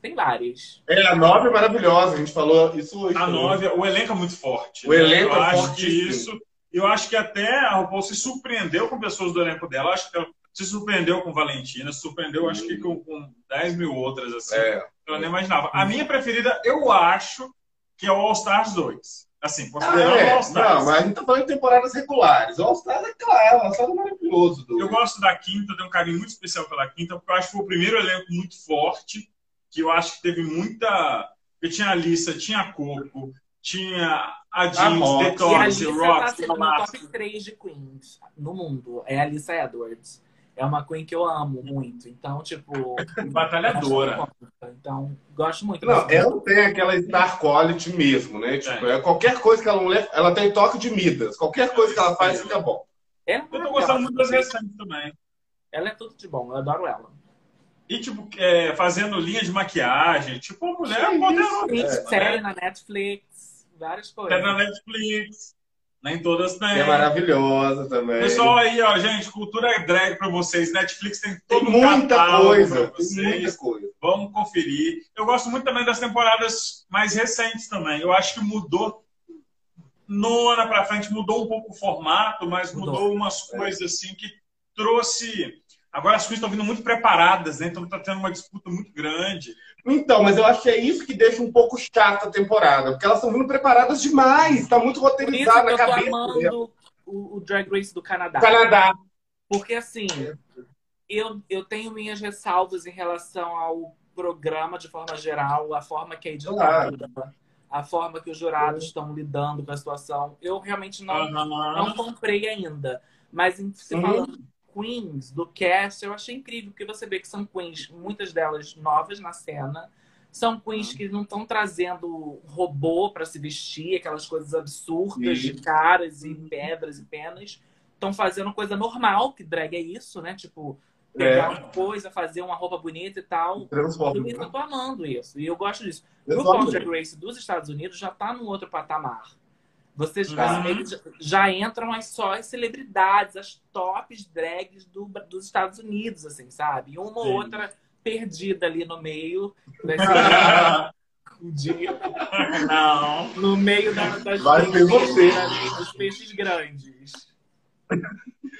Tem várias. É, a nove é maravilhosa, a gente falou isso hoje. A nove, o elenco é muito forte. O né? elenco eu é acho que isso. Eu acho que até a RuPaul se surpreendeu com pessoas do elenco dela. Eu acho que se surpreendeu com Valentina, se surpreendeu, acho que com, com 10 mil outras, assim. É. Eu nem imaginava. A minha preferida, eu acho, que é o All Stars 2. Assim, considerando ah, é. All Stars. Não, mas a gente tá falando de temporadas regulares. O All Stars é claro, o All Stars é maravilhoso. Do... Eu gosto da quinta, tenho um carinho muito especial pela quinta, porque eu acho que foi o primeiro elenco muito forte, que eu acho que teve muita. Eu tinha a Lisa, tinha a Coco, tinha a Jeans, Detox, Rock. Tá no top 3 de Queens no mundo. É a Lisa Edwards é uma Queen que eu amo muito. Então, tipo. Batalhadora. Então, gosto muito. Não, ela tem aquela star quality mesmo, né? Tipo, é. é. qualquer coisa que ela mulher. Ela tem toque de Midas. Qualquer coisa que ela faz fica bom. É, eu tô gostando muito das recentes também. Ela é tudo de bom, eu adoro ela. E, tipo, é, fazendo linha de maquiagem, tipo, uma mulher poderosa. É, série na Netflix, várias coisas. Série na Netflix. Nem todas têm. É maravilhosa também. Pessoal aí, ó, gente, cultura é drag para vocês. Netflix tem todo tem muita coisa, tem muita coisa. Vamos conferir. Eu gosto muito também das temporadas mais recentes também. Eu acho que mudou nona para frente mudou um pouco o formato, mas mudou, mudou umas coisas assim que trouxe Agora as coisas estão vindo muito preparadas, né? Então está tendo uma disputa muito grande. Então, mas eu acho que é isso que deixa um pouco chata a temporada, porque elas estão vindo preparadas demais, está muito roteirizado na cabeça. Eu tô amando o, o, Drag Race do Canadá. Canadá. Porque assim, eu, eu tenho minhas ressalvas em relação ao programa de forma geral, a forma que a editora claro. a forma que os jurados estão lidando com a situação. Eu realmente não, uhum. não comprei ainda. Mas se uhum. Queens do cast, eu achei incrível, porque você vê que são queens, muitas delas novas na cena. São queens que não estão trazendo robô para se vestir, aquelas coisas absurdas de caras e pedras e penas. Estão fazendo coisa normal, que drag é isso, né? Tipo, pegar é. uma coisa, fazer uma roupa bonita e tal. Transforma. Eu tô amando isso. E eu gosto disso. O Paul Drag Race dos Estados Unidos já está num outro patamar. Vocês eles já entram as só as celebridades, as tops drags do, dos Estados Unidos, assim, sabe? Uma ou outra perdida ali no meio. Não. No meio da, das Vai peixes, você. dos peixes grandes.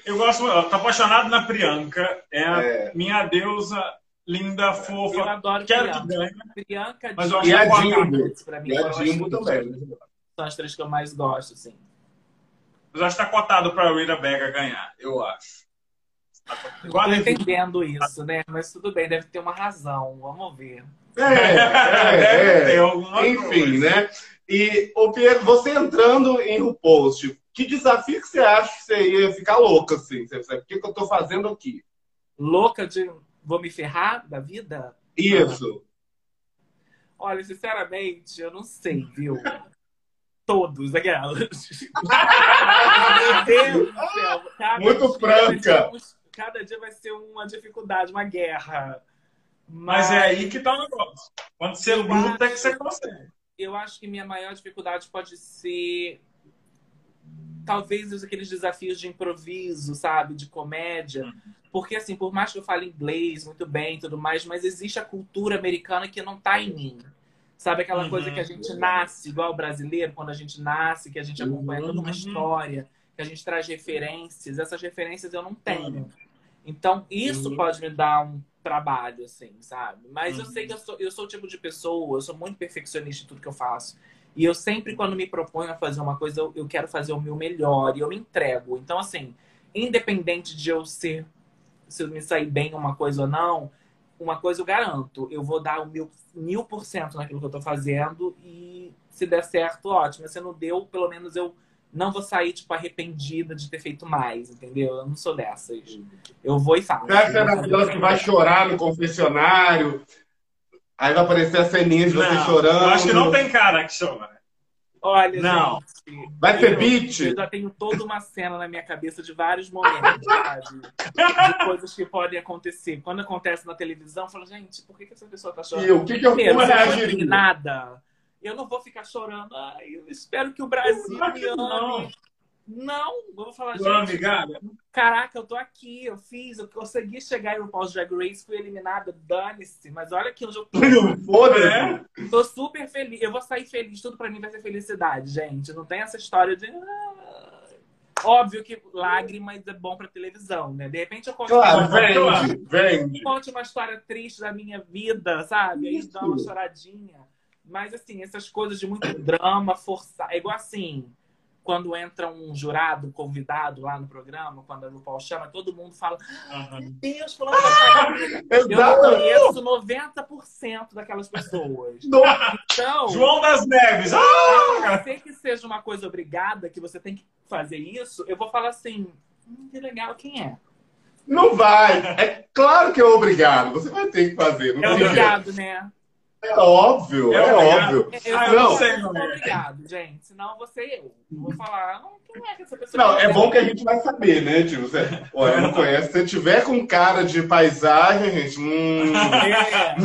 Eu gosto, eu tô apaixonado na Priyanka. É, é. minha deusa linda, fofa. Eu adoro Quero Priyanka. Que Priyanka Mas eu acho e a Jimbo. E a Jimbo também são as três que eu mais gosto, assim. Mas acho que tá cotado pra Rita Bega ganhar, eu acho. Igual Tô entendendo isso, né? Mas tudo bem, deve ter uma razão. Vamos ver. É, é, é. Enfim, né? E, ô Pierre, você entrando em RuPost, que desafio que você acha que você ia ficar louca, assim? Você, o que, que eu tô fazendo aqui? Louca de vou me ferrar da vida? Isso. Olha, sinceramente, eu não sei, viu? Todos, aquelas. Meu Deus do céu. Cada Muito franca. cada dia vai ser uma dificuldade, uma guerra. Mas, Mas é aí que tá o negócio. Quando você luta, é que você consegue. Eu acho que minha maior dificuldade pode ser talvez aqueles desafios de improviso, sabe, de comédia, uhum. porque assim, por mais que eu fale inglês muito bem, tudo mais, mas existe a cultura americana que não tá em mim. Sabe aquela uhum. coisa que a gente nasce, igual o brasileiro, quando a gente nasce, que a gente acompanha toda uma uhum. história, que a gente traz referências. Essas referências eu não tenho. Uhum. Então, isso uhum. pode me dar um trabalho, assim, sabe? Mas eu sei que eu sou, eu sou o tipo de pessoa, eu sou muito perfeccionista em tudo que eu faço. E eu sempre, quando me proponho a fazer uma coisa, eu, eu quero fazer o meu melhor e eu me entrego. Então, assim, independente de eu ser, se eu me sair bem uma coisa ou não, uma coisa eu garanto, eu vou dar o mil, mil por cento naquilo que eu tô fazendo e se der certo, ótimo. Se não deu, pelo menos eu não vou sair, tipo, arrependida de ter feito mais, entendeu? Eu não sou dessas. Eu vou e faço. Você é daquelas que vai chorar no confessionário, aí vai aparecer a ceninha de você chorando. Eu acho que não tem cara que chora. Olha, não. Gente, Vai ser beat? Eu já tenho toda uma cena na minha cabeça de vários momentos, sabe? De coisas que podem acontecer. Quando acontece na televisão, eu falo, gente, por que, que essa pessoa tá chorando? E o que, que eu vou reagir? Nada. Eu não vou ficar chorando. Ai, eu espero que o Brasil me ame. Não, vou falar, não, gente. Caraca, eu tô aqui, eu fiz, eu consegui chegar no pós Drag Race, fui eliminada, dane-se. Mas olha aqui onde eu tô. Foda, né? Tô super feliz. Eu vou sair feliz, tudo pra mim vai ser felicidade, gente. Não tem essa história de. Ah, Óbvio que lágrimas é bom pra televisão, né? De repente eu conto, Claro, uma, vende, vende. conte uma história triste da minha vida, sabe? Aí dá uma choradinha. Mas, assim, essas coisas de muito drama, forçar. É igual assim, quando entra um jurado convidado lá no programa, quando a RuPaul chama, todo mundo fala: Meu Deus, falando Eu não conheço 90% daquelas pessoas. Então. João das Neves! Ah! A ser que seja uma coisa obrigada, que você tem que fazer isso, eu vou falar assim: hum, que legal, quem é? Não vai. É claro que é obrigado. Você vai ter que fazer. Não É obrigado, jeito. né? É óbvio, É é, óbvio. Eu Ah, não, eu não não sei, não. obrigado, gente. Senão você eu. Eu vou falar, não, quem é que essa pessoa? Não, é bom que a gente vai saber, né, tio? Você, olha, não conhece. Se tiver com cara de paisagem, gente. Hum... É.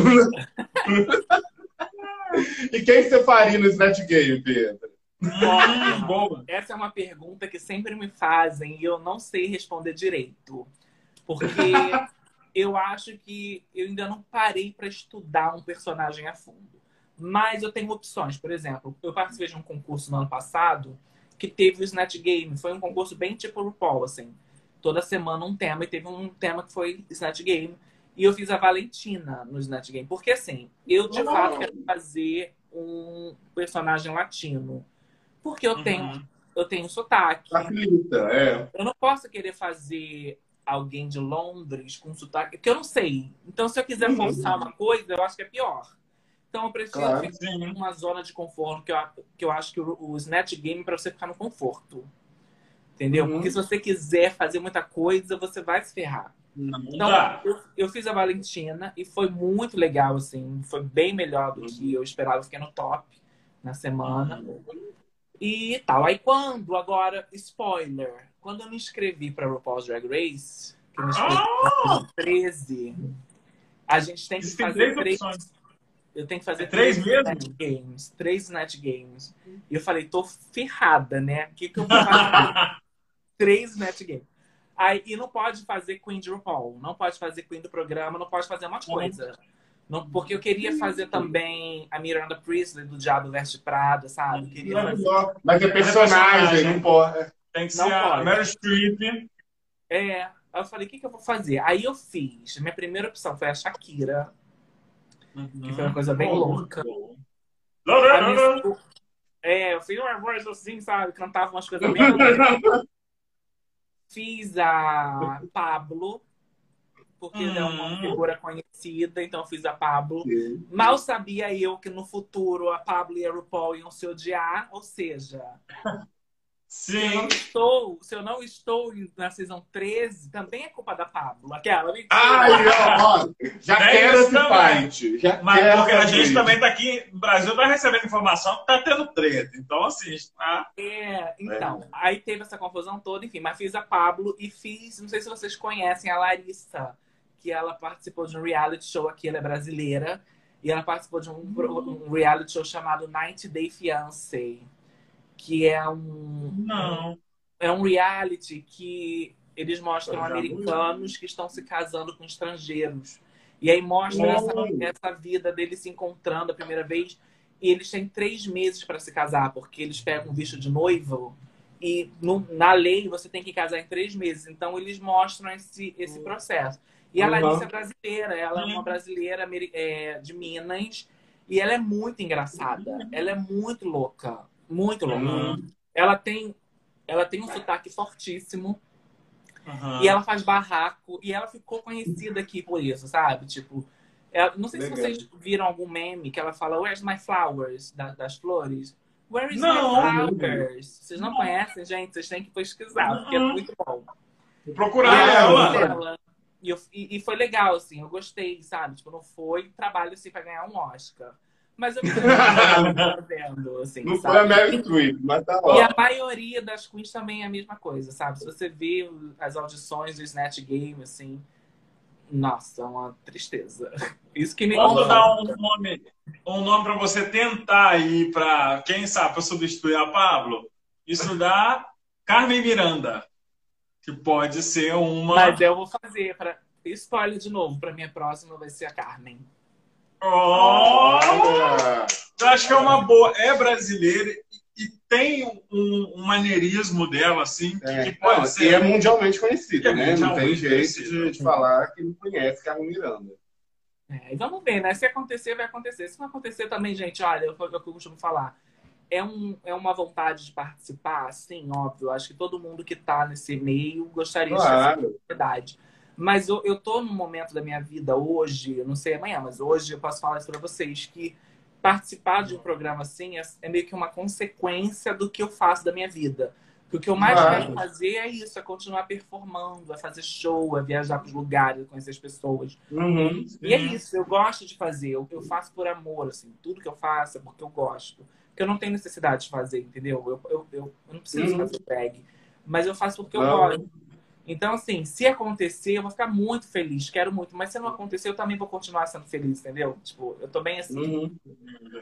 E quem você faria no Snatch Game, Pedro? Hum, boa. Essa é uma pergunta que sempre me fazem e eu não sei responder direito. Porque eu acho que eu ainda não parei para estudar um personagem a fundo. Mas eu tenho opções. Por exemplo, eu participei de um concurso no ano passado que teve o Snatch Game. Foi um concurso bem tipo RuPaul, assim. Toda semana um tema. E teve um tema que foi Snatch Game. E eu fiz a Valentina no Snatch Game. Porque, assim, eu de Oh. fato quero fazer um personagem latino. Porque eu tenho, Uhum. eu tenho sotaque. Facilita, é. Eu não posso querer fazer alguém de Londres com sotaque, porque eu não sei. Então, se eu quiser Uhum. forçar uma coisa, eu acho que é pior. Então, eu prefiro Claro. ficar Sim. numa zona de conforto, que eu, que eu acho que o, o Snatch Game é pra você ficar no conforto. Entendeu? Uhum. Porque se você quiser fazer muita coisa, você vai se ferrar. Não Então, eu, eu fiz a Valentina e foi muito legal, assim. Foi bem melhor do que eu esperava. Eu fiquei no top na semana. E tal. Aí quando, agora, spoiler. Quando eu me inscrevi pra RuPaul's Drag Race, que eu me inscrevi Ah! em 13, a gente tem que fazer três três. opções. Eu tenho que fazer É três mesmo? Snatch Games. Três Snatch Games. E eu falei, tô ferrada, né? O que, que eu vou fazer? três Snatch Games. Aí, e não pode fazer Queen de RuPaul, não pode fazer Queen do programa, não pode fazer um monte de coisa. Não, porque eu queria fazer também a Miranda Priestley do Diabo Veste Prada, sabe? Eu queria fazer... Mas é personagem, não pode. Tem que Não ser a pode. Meryl Streep. É, aí eu falei, o que, que eu vou fazer? Aí eu fiz. Minha primeira opção foi a Shakira, que foi uma coisa bem louca. A minha- É, eu fiz uma voz assim, sabe? Cantava umas coisas bem. Fiz a Pablo, porque ela é uma Hum. figura conhecida, então eu fiz a Pablo. Mal sabia eu que no futuro a Pablo e a RuPaul iam se odiar, ou seja, se eu não Sim. estou, se eu não estou na season 13, também é culpa da Pablo. Aquela, mentira. Ai, ó, ó, já É quero isso esse fight. Já Mas quero porque a gente também tá aqui, o Brasil tá recebendo informação que tá tendo treta. Então, assim, tá... É, então, aí teve essa confusão toda, enfim, mas fiz a Pablo e fiz, não sei se vocês conhecem a Larissa, que ela participou de um reality show aqui, ela é brasileira, e ela participou de um, um reality show chamado 90 Day Fiancé, que é um, Não. é um reality que eles mostram americanos que estão se casando com estrangeiros. E aí mostra essa, essa vida deles se encontrando a primeira vez. E eles têm três meses para se casar, porque eles pegam um visto de noivo. E no- na lei você tem que casar em três meses. Então eles mostram esse, esse processo. E a Uhum. Larissa é brasileira, ela é Uhum. uma brasileira ameri- é, de Minas. E ela é muito engraçada. Ela é muito louca. Muito louca. Uhum. Ela tem, ela tem um sotaque fortíssimo. Uhum. E ela faz barraco. E ela ficou conhecida aqui por isso, sabe? Tipo, ela- não sei Legal. se vocês viram algum meme que ela fala Where's my flowers? da- das flores. Where is Não. my flowers? Vocês não conhecem, gente? Vocês têm que pesquisar, porque é muito bom. Vou procurar ela- ela. ela- E, eu- e- e foi legal, assim, eu gostei, sabe? Tipo, não foi trabalho assim pra ganhar um Oscar. Mas eu me fazendo, assim, Não sabe? foi a Mary Streep, mas tá E ó. a maioria das queens também é a mesma coisa, sabe? Se você vê as audições do Snatch Game, assim, nossa, é uma tristeza. Isso que me Posso conforta. dar um nome, um nome para você tentar ir para, quem sabe, para substituir a Pablo? Isso dá Carmen Miranda, que pode ser uma. Mas eu vou fazer para spoiler de novo, para minha próxima vai ser a Carmen. Oh! Eu acho que é uma boa. É brasileira e tem um, um, maneirismo dela, assim, que, é. pode não, ser. E é mundialmente conhecida, é né? mundialmente não tem jeito de, de falar que não conhece Carmen Miranda. É, e vamos ver, né? Se acontecer, vai acontecer. Se não acontecer também, gente, olha, é o que eu costumo falar. É, um, é uma vontade de participar, sim, óbvio. Acho que todo mundo que tá nesse meio gostaria Claro. de verdade. Mas eu, eu tô num momento da minha vida hoje, eu não sei amanhã, mas hoje eu posso falar isso pra vocês, que participar de um programa assim é, é meio que uma consequência do que eu faço da minha vida. Porque o que eu mais Claro. quero fazer é isso, é continuar performando, é fazer show, é viajar para os lugares, conhecer as pessoas. Uhum. E é isso, eu gosto de fazer, eu, eu faço por amor, assim, tudo que eu faço é porque eu gosto. Porque eu não tenho necessidade de fazer, entendeu? Eu, eu, eu, eu não preciso Uhum. fazer drag, mas eu faço porque eu gosto. Então, assim, se acontecer, eu vou ficar muito feliz, quero muito. Mas se não acontecer, eu também vou continuar sendo feliz, entendeu? Tipo, eu tô bem assim. Uhum.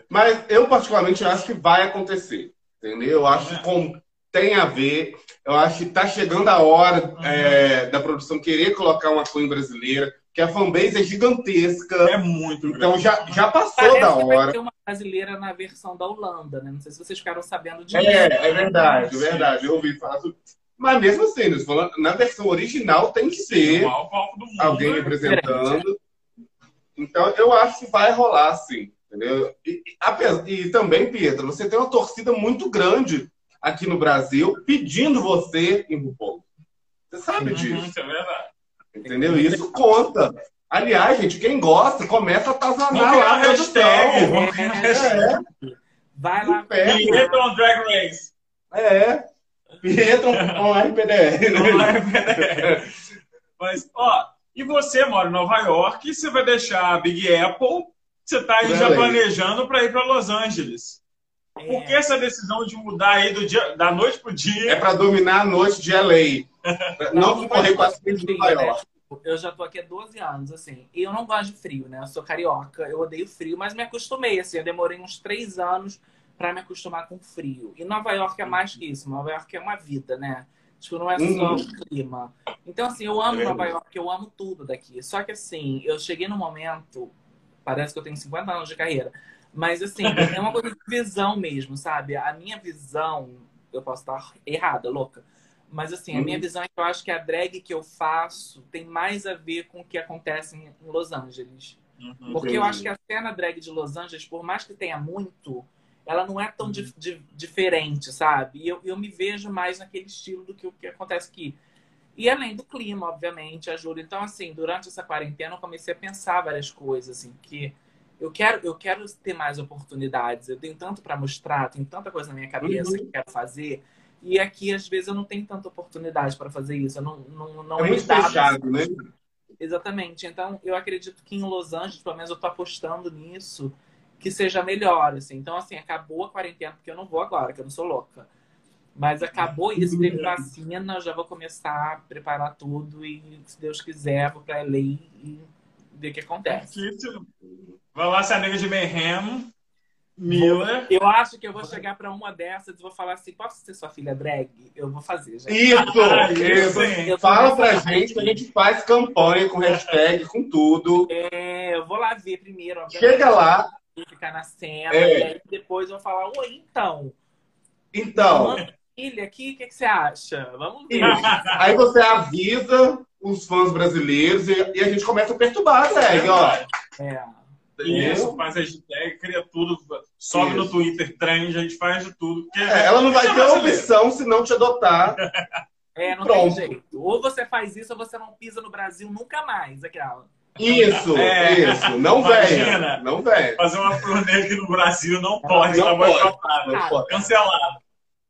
Mas eu, particularmente, acho que vai acontecer. Entendeu? Eu acho que com- tem a ver. Eu acho que tá chegando a hora é, da produção querer colocar uma Queen brasileira, que a fanbase é gigantesca. É muito Então grande. já, já passou Parece da que vai hora. ter uma brasileira na versão da Holanda, né? Não sei se vocês ficaram sabendo disso. É, é verdade, é verdade. Eu ouvi falar sobre. Mas mesmo assim, na versão original tem que ser Sim, o maior palco do mundo. alguém né? representando. Então eu acho que vai rolar sim, entendeu? E, e, e também, Pietro, você tem uma torcida muito grande aqui no Brasil pedindo você em RuPaul. Você sabe Uhum, disso, Isso é verdade. entendeu? Isso conta. Aliás, gente, quem gosta, começa a criar lá a hashtag. criar a hashtag. É, Vai lá. É. Pietro on Drag Race. é. Pietro com RPDR. PDR. Mas, ó, e você mora em Nova York e você vai deixar a Big Apple, você tá aí já planejando para ir para Los Angeles. Por que essa decisão de mudar aí do dia, da noite pro dia? É para dominar a noite de LA. Não concorrer com as coisas de Nova né? York. Tipo, Eu já tô aqui há 12 anos, assim. E eu não gosto de frio, né? Eu sou carioca, eu odeio frio, mas me acostumei, assim. Eu demorei uns três anos pra me acostumar com frio. E Nova York é mais que isso. Nova York é uma vida, né? Tipo, não é só Uhum. o clima. Então, assim, eu amo É Nova verdade. York, eu amo tudo daqui. Só que, assim, eu cheguei num momento. Parece que eu tenho 50 anos de carreira. Mas, assim, é uma coisa de visão mesmo, sabe? A minha visão. Eu posso estar errada, louca. Mas assim, a minha Uhum. visão é que eu acho que a drag que eu faço tem mais a ver com o que acontece em Los Angeles. Uhum. Porque eu Entendi. acho que a cena drag de Los Angeles, por mais que tenha muito, ela não é tão di- di- diferente, sabe? E eu, eu me vejo mais naquele estilo do que o que acontece aqui. E além do clima, obviamente, ajuda. Então, assim, durante essa quarentena eu comecei a pensar várias coisas, assim, que eu quero, eu quero ter mais oportunidades. Eu tenho tanto para mostrar, tenho tanta coisa na minha cabeça Uhum. que eu quero fazer. E aqui, às vezes, eu não tenho tanta oportunidade para fazer isso. Eu não, não, não É me muito fechado, né? Exatamente. Então, eu acredito que em Los Angeles, pelo menos eu tô apostando nisso, que seja melhor, assim. Então, assim, acabou a quarentena, porque eu não vou agora, que eu não sou louca. Mas acabou isso, teve vacina, eu já vou começar a preparar tudo e, se Deus quiser, vou pra LA e ver o que acontece. Vai lá, ser amiga de Mayhem, Miller. Eu acho que eu vou chegar pra uma dessas e vou falar assim, posso ser sua filha drag? Eu vou fazer. Isso! Isso. Eu Fala pra gente que a gente faz campanha com hashtag, com tudo. É, eu vou lá ver primeiro, obviamente, Chega lá. Ficar na cena, É. e aí depois eu vou falar, oi, então, Então, filha aqui, o que, que você acha? Vamos ver. isso. aí você avisa os fãs brasileiros e, e a gente começa a perturbar a tag, ó. É. Isso, faz hashtag, cria tudo, sobe Isso. no Twitter, trend, a gente faz de tudo. Porque É, ela não vai é ter brasileiro. opção se não te adotar. É, não Pronto. tem jeito. Ou você faz isso ou você não pisa no Brasil nunca mais. Aquela. Isso, É. isso. Não Imagina. venha. Não venha. Fazer uma turnê aqui no Brasil não pode, Não tá pode. boicotada, Não pode. cancelado.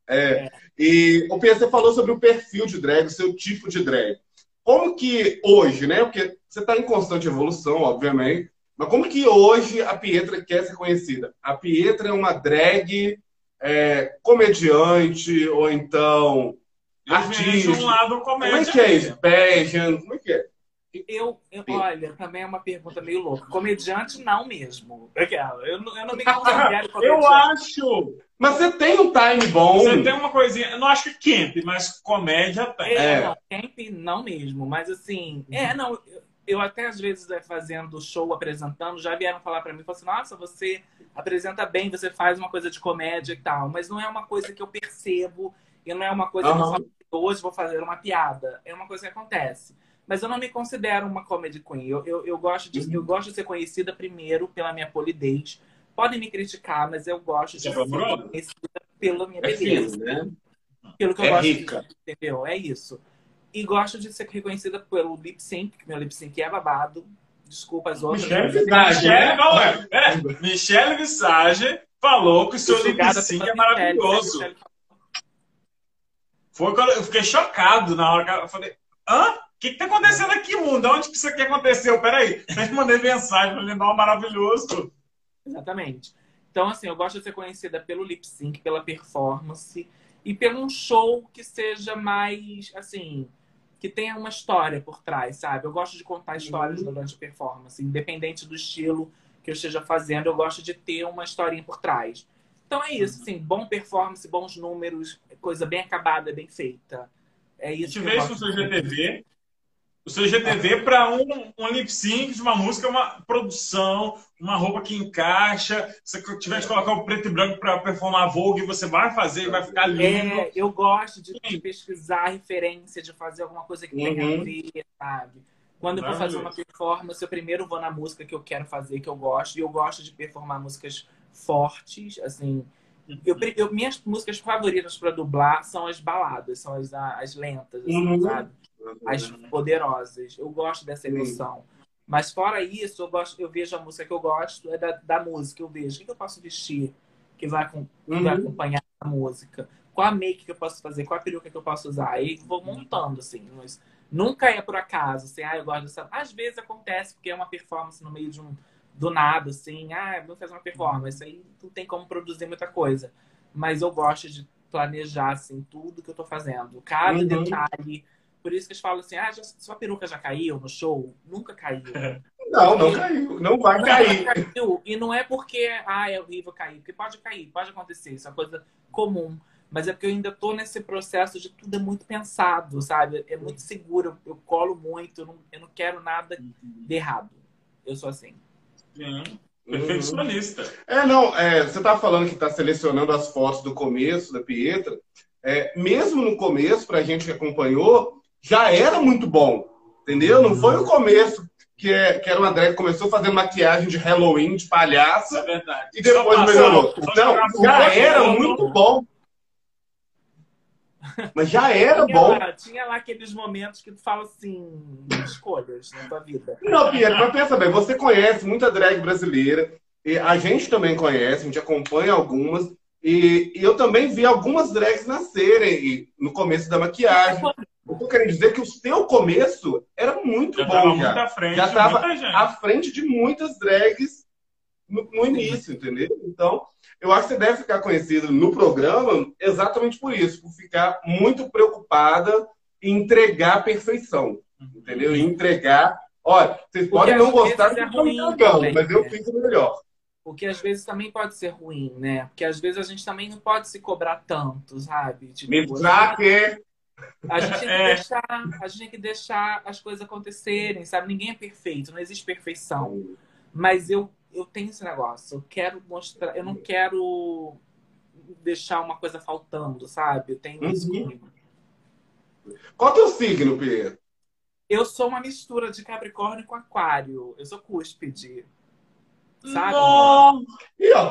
É. E o Pia, você falou sobre o perfil de drag, o seu tipo de drag. Como que hoje, né? Porque você está em constante evolução, obviamente. Mas como que hoje a Pietra quer ser conhecida? A Pietra é uma drag é, comediante ou então Eu Artista. vejo um lado como comédia. é que é isso? Pageant? Como é que é? Eu, eu- olha, também é uma pergunta meio louca. Comediante, não mesmo. Aquela. Eu, não- eu não me considero comediante. Eu acho. Mas você tem um time bom. Você tem uma coisinha. Eu não acho que camp, mas comédia tem. É, É. não, camp não mesmo, mas assim, é, não, eu, eu até às vezes é, fazendo show, apresentando, já vieram falar para mim, falaram assim, nossa, você apresenta bem, você faz uma coisa de comédia e tal, mas não é uma coisa que eu percebo e não é uma coisa uhum. que eu falo, hoje vou fazer uma piada, é uma coisa que acontece. Mas eu não me considero uma comedy queen. Eu, eu, eu gosto de, eu gosto de ser conhecida primeiro pela minha polidez. Podem me criticar, mas eu gosto de é ser conhecida pela minha é beleza. Fino, né? Pelo que eu é gosto rica. de entendeu? É isso. E gosto de ser reconhecida pelo lip sync, que meu lip sync é babado. Desculpa as outras. Michelle Visage, né? é, Michelle Visage falou que o seu lip sync é maravilhoso. Foi quando eu fiquei chocado na hora que eu falei, hã? O que, que tá acontecendo aqui, mundo? Onde que isso aqui aconteceu? Peraí. Eu mandei mensagem, falei, não, maravilhoso. Exatamente. Então, assim, eu gosto de ser conhecida pelo lip sync, pela performance e pelo um show que seja mais, assim, que tenha uma história por trás, sabe? Eu gosto de contar histórias uhum. durante a performance, independente do estilo que eu esteja fazendo, eu gosto de ter uma historinha por trás. Então é isso, assim, bom performance, bons números, coisa bem acabada, bem feita. É isso. Gente vê isso no seu GTV, o seu GTV para um, um lip sync de uma música, uma produção, uma roupa que encaixa. Se você tiver que colocar o preto e branco para performar Vogue, você vai fazer e vai ficar lindo. É, eu gosto de, de, pesquisar referência, de fazer alguma coisa que tenha uhum. a ver, sabe? Quando eu vou fazer uma performance, eu primeiro vou na música que eu quero fazer, que eu gosto, e eu gosto de performar músicas fortes, assim. Eu, eu minhas músicas favoritas para dublar são as baladas, são as, as lentas, assim, uhum. sabe? As poderosas. Eu gosto dessa emoção. Mas fora isso, eu gosto, eu vejo a música que eu gosto, é da, da música. Eu vejo o que, que eu posso vestir que vai, que uhum. vai acompanhar a música. Qual a make que eu posso fazer, qual a peruca que eu posso usar. Aí vou montando, assim. Mas nunca é por acaso, assim, ah, eu gosto dessa. Às vezes acontece, porque é uma performance no meio de um. Do nada, assim, ah, vou fazer uma performance. Aí não tem como produzir muita coisa. Mas eu gosto de planejar, assim, tudo que eu tô fazendo. Cada uhum. detalhe por isso que eles falam assim: ah, já, sua peruca já caiu no show? Nunca caiu. Não, não caiu. Não vai cair. Caiu. E não é porque, ah, é horrível cair. Porque pode cair, pode acontecer. Isso é uma coisa comum. Mas é porque eu ainda tô nesse processo de tudo é muito pensado, sabe? É muito seguro. Eu, colo muito. Eu não, eu não quero nada de errado. Eu sou assim. Sim. Perfeccionista. É, não, é, você tá falando que tá selecionando as fotos do começo da Pietra. É, mesmo no começo, pra gente que acompanhou, já era muito bom, entendeu? Não foi no começo que, é, que era uma drag que começou fazendo maquiagem de Halloween, de palhaça, é e depois passou, melhorou. Não, já era muito bom. Mas já era tinha bom. Lá, tinha lá aqueles momentos que tu fala assim, escolhas na tua vida. Não, Pierre, mas pensa bem, você conhece muita drag brasileira, e a gente também conhece, a gente acompanha algumas, e, e eu também vi algumas drags nascerem no começo da maquiagem. Eu tô querendo dizer que o seu começo era muito já bom. Já estava frente já estava à frente de muitas drags no, no, início, entendeu? Então, eu acho que você deve ficar conhecido no programa exatamente por isso, por ficar muito preocupada em entregar a perfeição, entendeu? Em entregar. Olha, vocês Porque podem não gostar do que eu estou entregando, mas eu fiz o melhor. Porque às vezes também pode ser ruim, né? Porque às vezes a gente também não pode se cobrar tanto, sabe? Tipo, Me que a gente, tem que é. deixar, a gente tem que deixar as coisas acontecerem, sabe? Ninguém é perfeito, não existe perfeição. Mas eu, eu tenho esse negócio. Eu quero mostrar, eu não quero deixar uma coisa faltando, sabe? Eu tenho isso uhum. comigo. Qual é o teu signo, Pierre? Eu sou uma mistura de Capricórnio com Aquário. Eu sou cúspide. Sabe? E ó,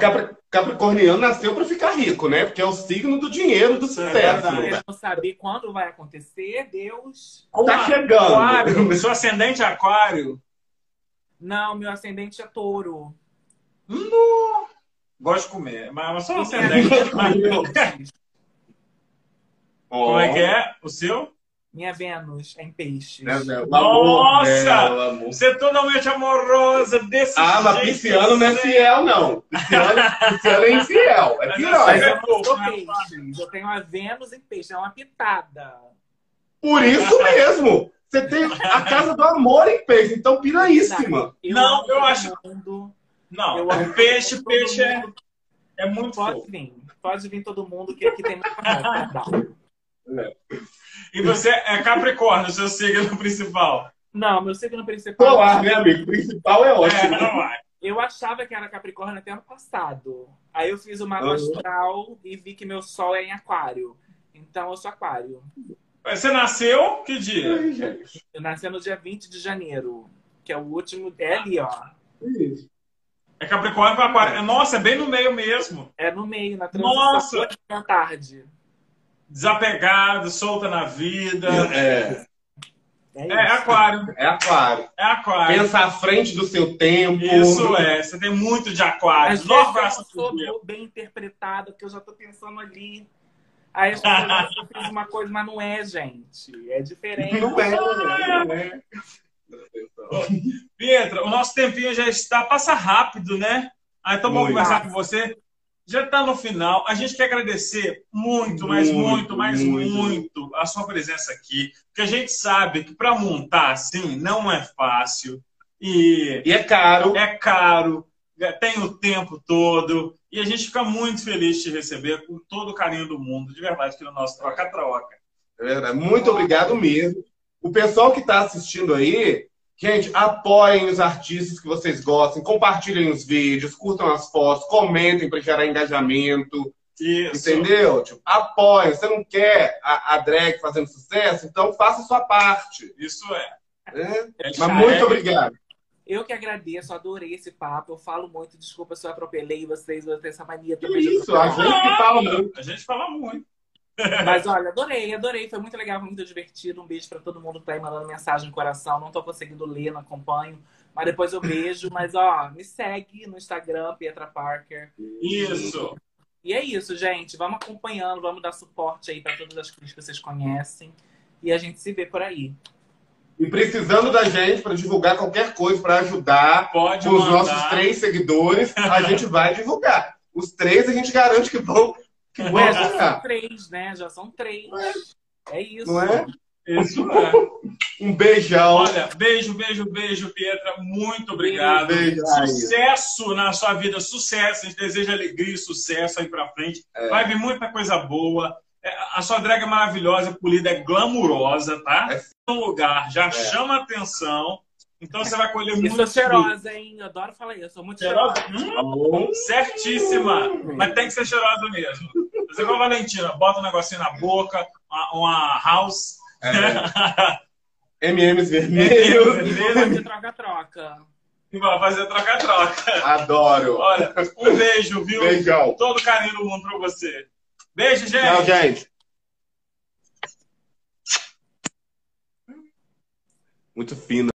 Capricorniano nasceu para ficar rico, né? Porque é o signo do dinheiro, do é sucesso. É não saber quando vai acontecer, Deus. Tá chegando. Aquário. Seu ascendente é aquário? Não, meu ascendente é touro. Não. Gosto de comer, mas só ascendente. Como é que é o seu? Minha Vênus é em peixes. Nossa! Você é totalmente amorosa desse Ah, mas pisciano não é fiel, não. Pisciano, pisciano é infiel. É pior. Mas eu peixes. Eu tenho a Vênus em peixes. É uma pitada. Por isso mesmo. Você tem a casa do amor em peixe. Então, piraíssima. Eu não, eu acho... Mundo. Não, eu é peixe, peixe é, é muito Pode fofo. vir. Pode vir todo mundo que aqui tem muito amor. É. E você é Capricórnio, seu signo principal. Não, meu signo principal. Polar, né, amigo? Principal é ótimo. É, eu achava que era Capricórnio até ano passado. Aí eu fiz o mapa uhum. astral e vi que meu sol é em Aquário. Então eu sou Aquário. Você nasceu que dia? Eu nasci no dia 20 de janeiro, que é o último. É ali, ó. É Capricórnio com Aquário. Nossa, é bem no meio mesmo. É no meio, na transição Nossa. da tarde. Desapegado, solta na vida. É. É, é, aquário. É aquário. É aquário. Pensa à frente do seu tempo. Isso é. Você tem muito de aquário. Às vezes eu sou bem interpretado, porque eu já tô pensando ali. Aí eu fiz uma coisa, mas não é, gente. É diferente. Não é, não é. Pietra, o nosso tempinho já está. Passa rápido, né? Ah, então vamos conversar com você já está no final. A gente quer agradecer muito, mas muito, mas muito, muito a sua presença aqui, porque a gente sabe que para montar assim não é fácil e, e é caro. É caro, tem o tempo todo e a gente fica muito feliz de te receber com todo o carinho do mundo, de verdade, aqui no nosso troca-troca. É muito obrigado mesmo. O pessoal que está assistindo aí, Gente, apoiem os artistas que vocês gostem, compartilhem os vídeos, curtam as fotos, comentem para gerar engajamento. Isso. Entendeu? Tipo, apoiem. Você não quer a, a, drag fazendo sucesso? Então faça a sua parte. Isso é. é? é Mas muito obrigado. Eu que agradeço, adorei esse papo. Eu falo muito, desculpa se eu atropelei vocês, eu tenho essa mania também. Isso, a gente que fala muito. A gente fala muito. Mas olha, adorei, adorei. Foi muito legal, foi muito divertido. Um beijo para todo mundo que tá aí mandando mensagem no coração. Não tô conseguindo ler, não acompanho. Mas depois eu beijo. Mas ó, me segue no Instagram, Pietra Parker. Isso! E é isso, gente. Vamos acompanhando, vamos dar suporte aí para todas as coisas que vocês conhecem. E a gente se vê por aí. E precisando da gente para divulgar qualquer coisa, para ajudar Pode os mandar. nossos três seguidores, a gente vai divulgar. Os três a gente garante que vão Ué, já são três, né? Já são três. É isso. Não é? Isso é. Um beijão. Olha, beijo, beijo, beijo, Pietra. Muito obrigado. Beijo, sucesso na sua vida, sucesso. A gente deseja alegria e sucesso aí pra frente. É. Vai vir muita coisa boa. É, a sua drag é maravilhosa, polida, é glamurosa, tá? É. Um lugar já é. chama atenção. Então você vai colher muito. Eu sou cheirosa, hein? Eu adoro falar isso. Eu sou muito cheirosa. cheirosa. Hum, certíssima. Mas tem que ser cheirosa mesmo. Você igual a Valentina, bota um negocinho na boca, uma, uma house. É. MMs vermelhos. Fazer troca-troca. Vai fazer troca-troca. Adoro. Olha, um beijo, viu? Beijão. Todo carinho do mundo pra você. Beijo, gente. Tchau, gente. Muito fino.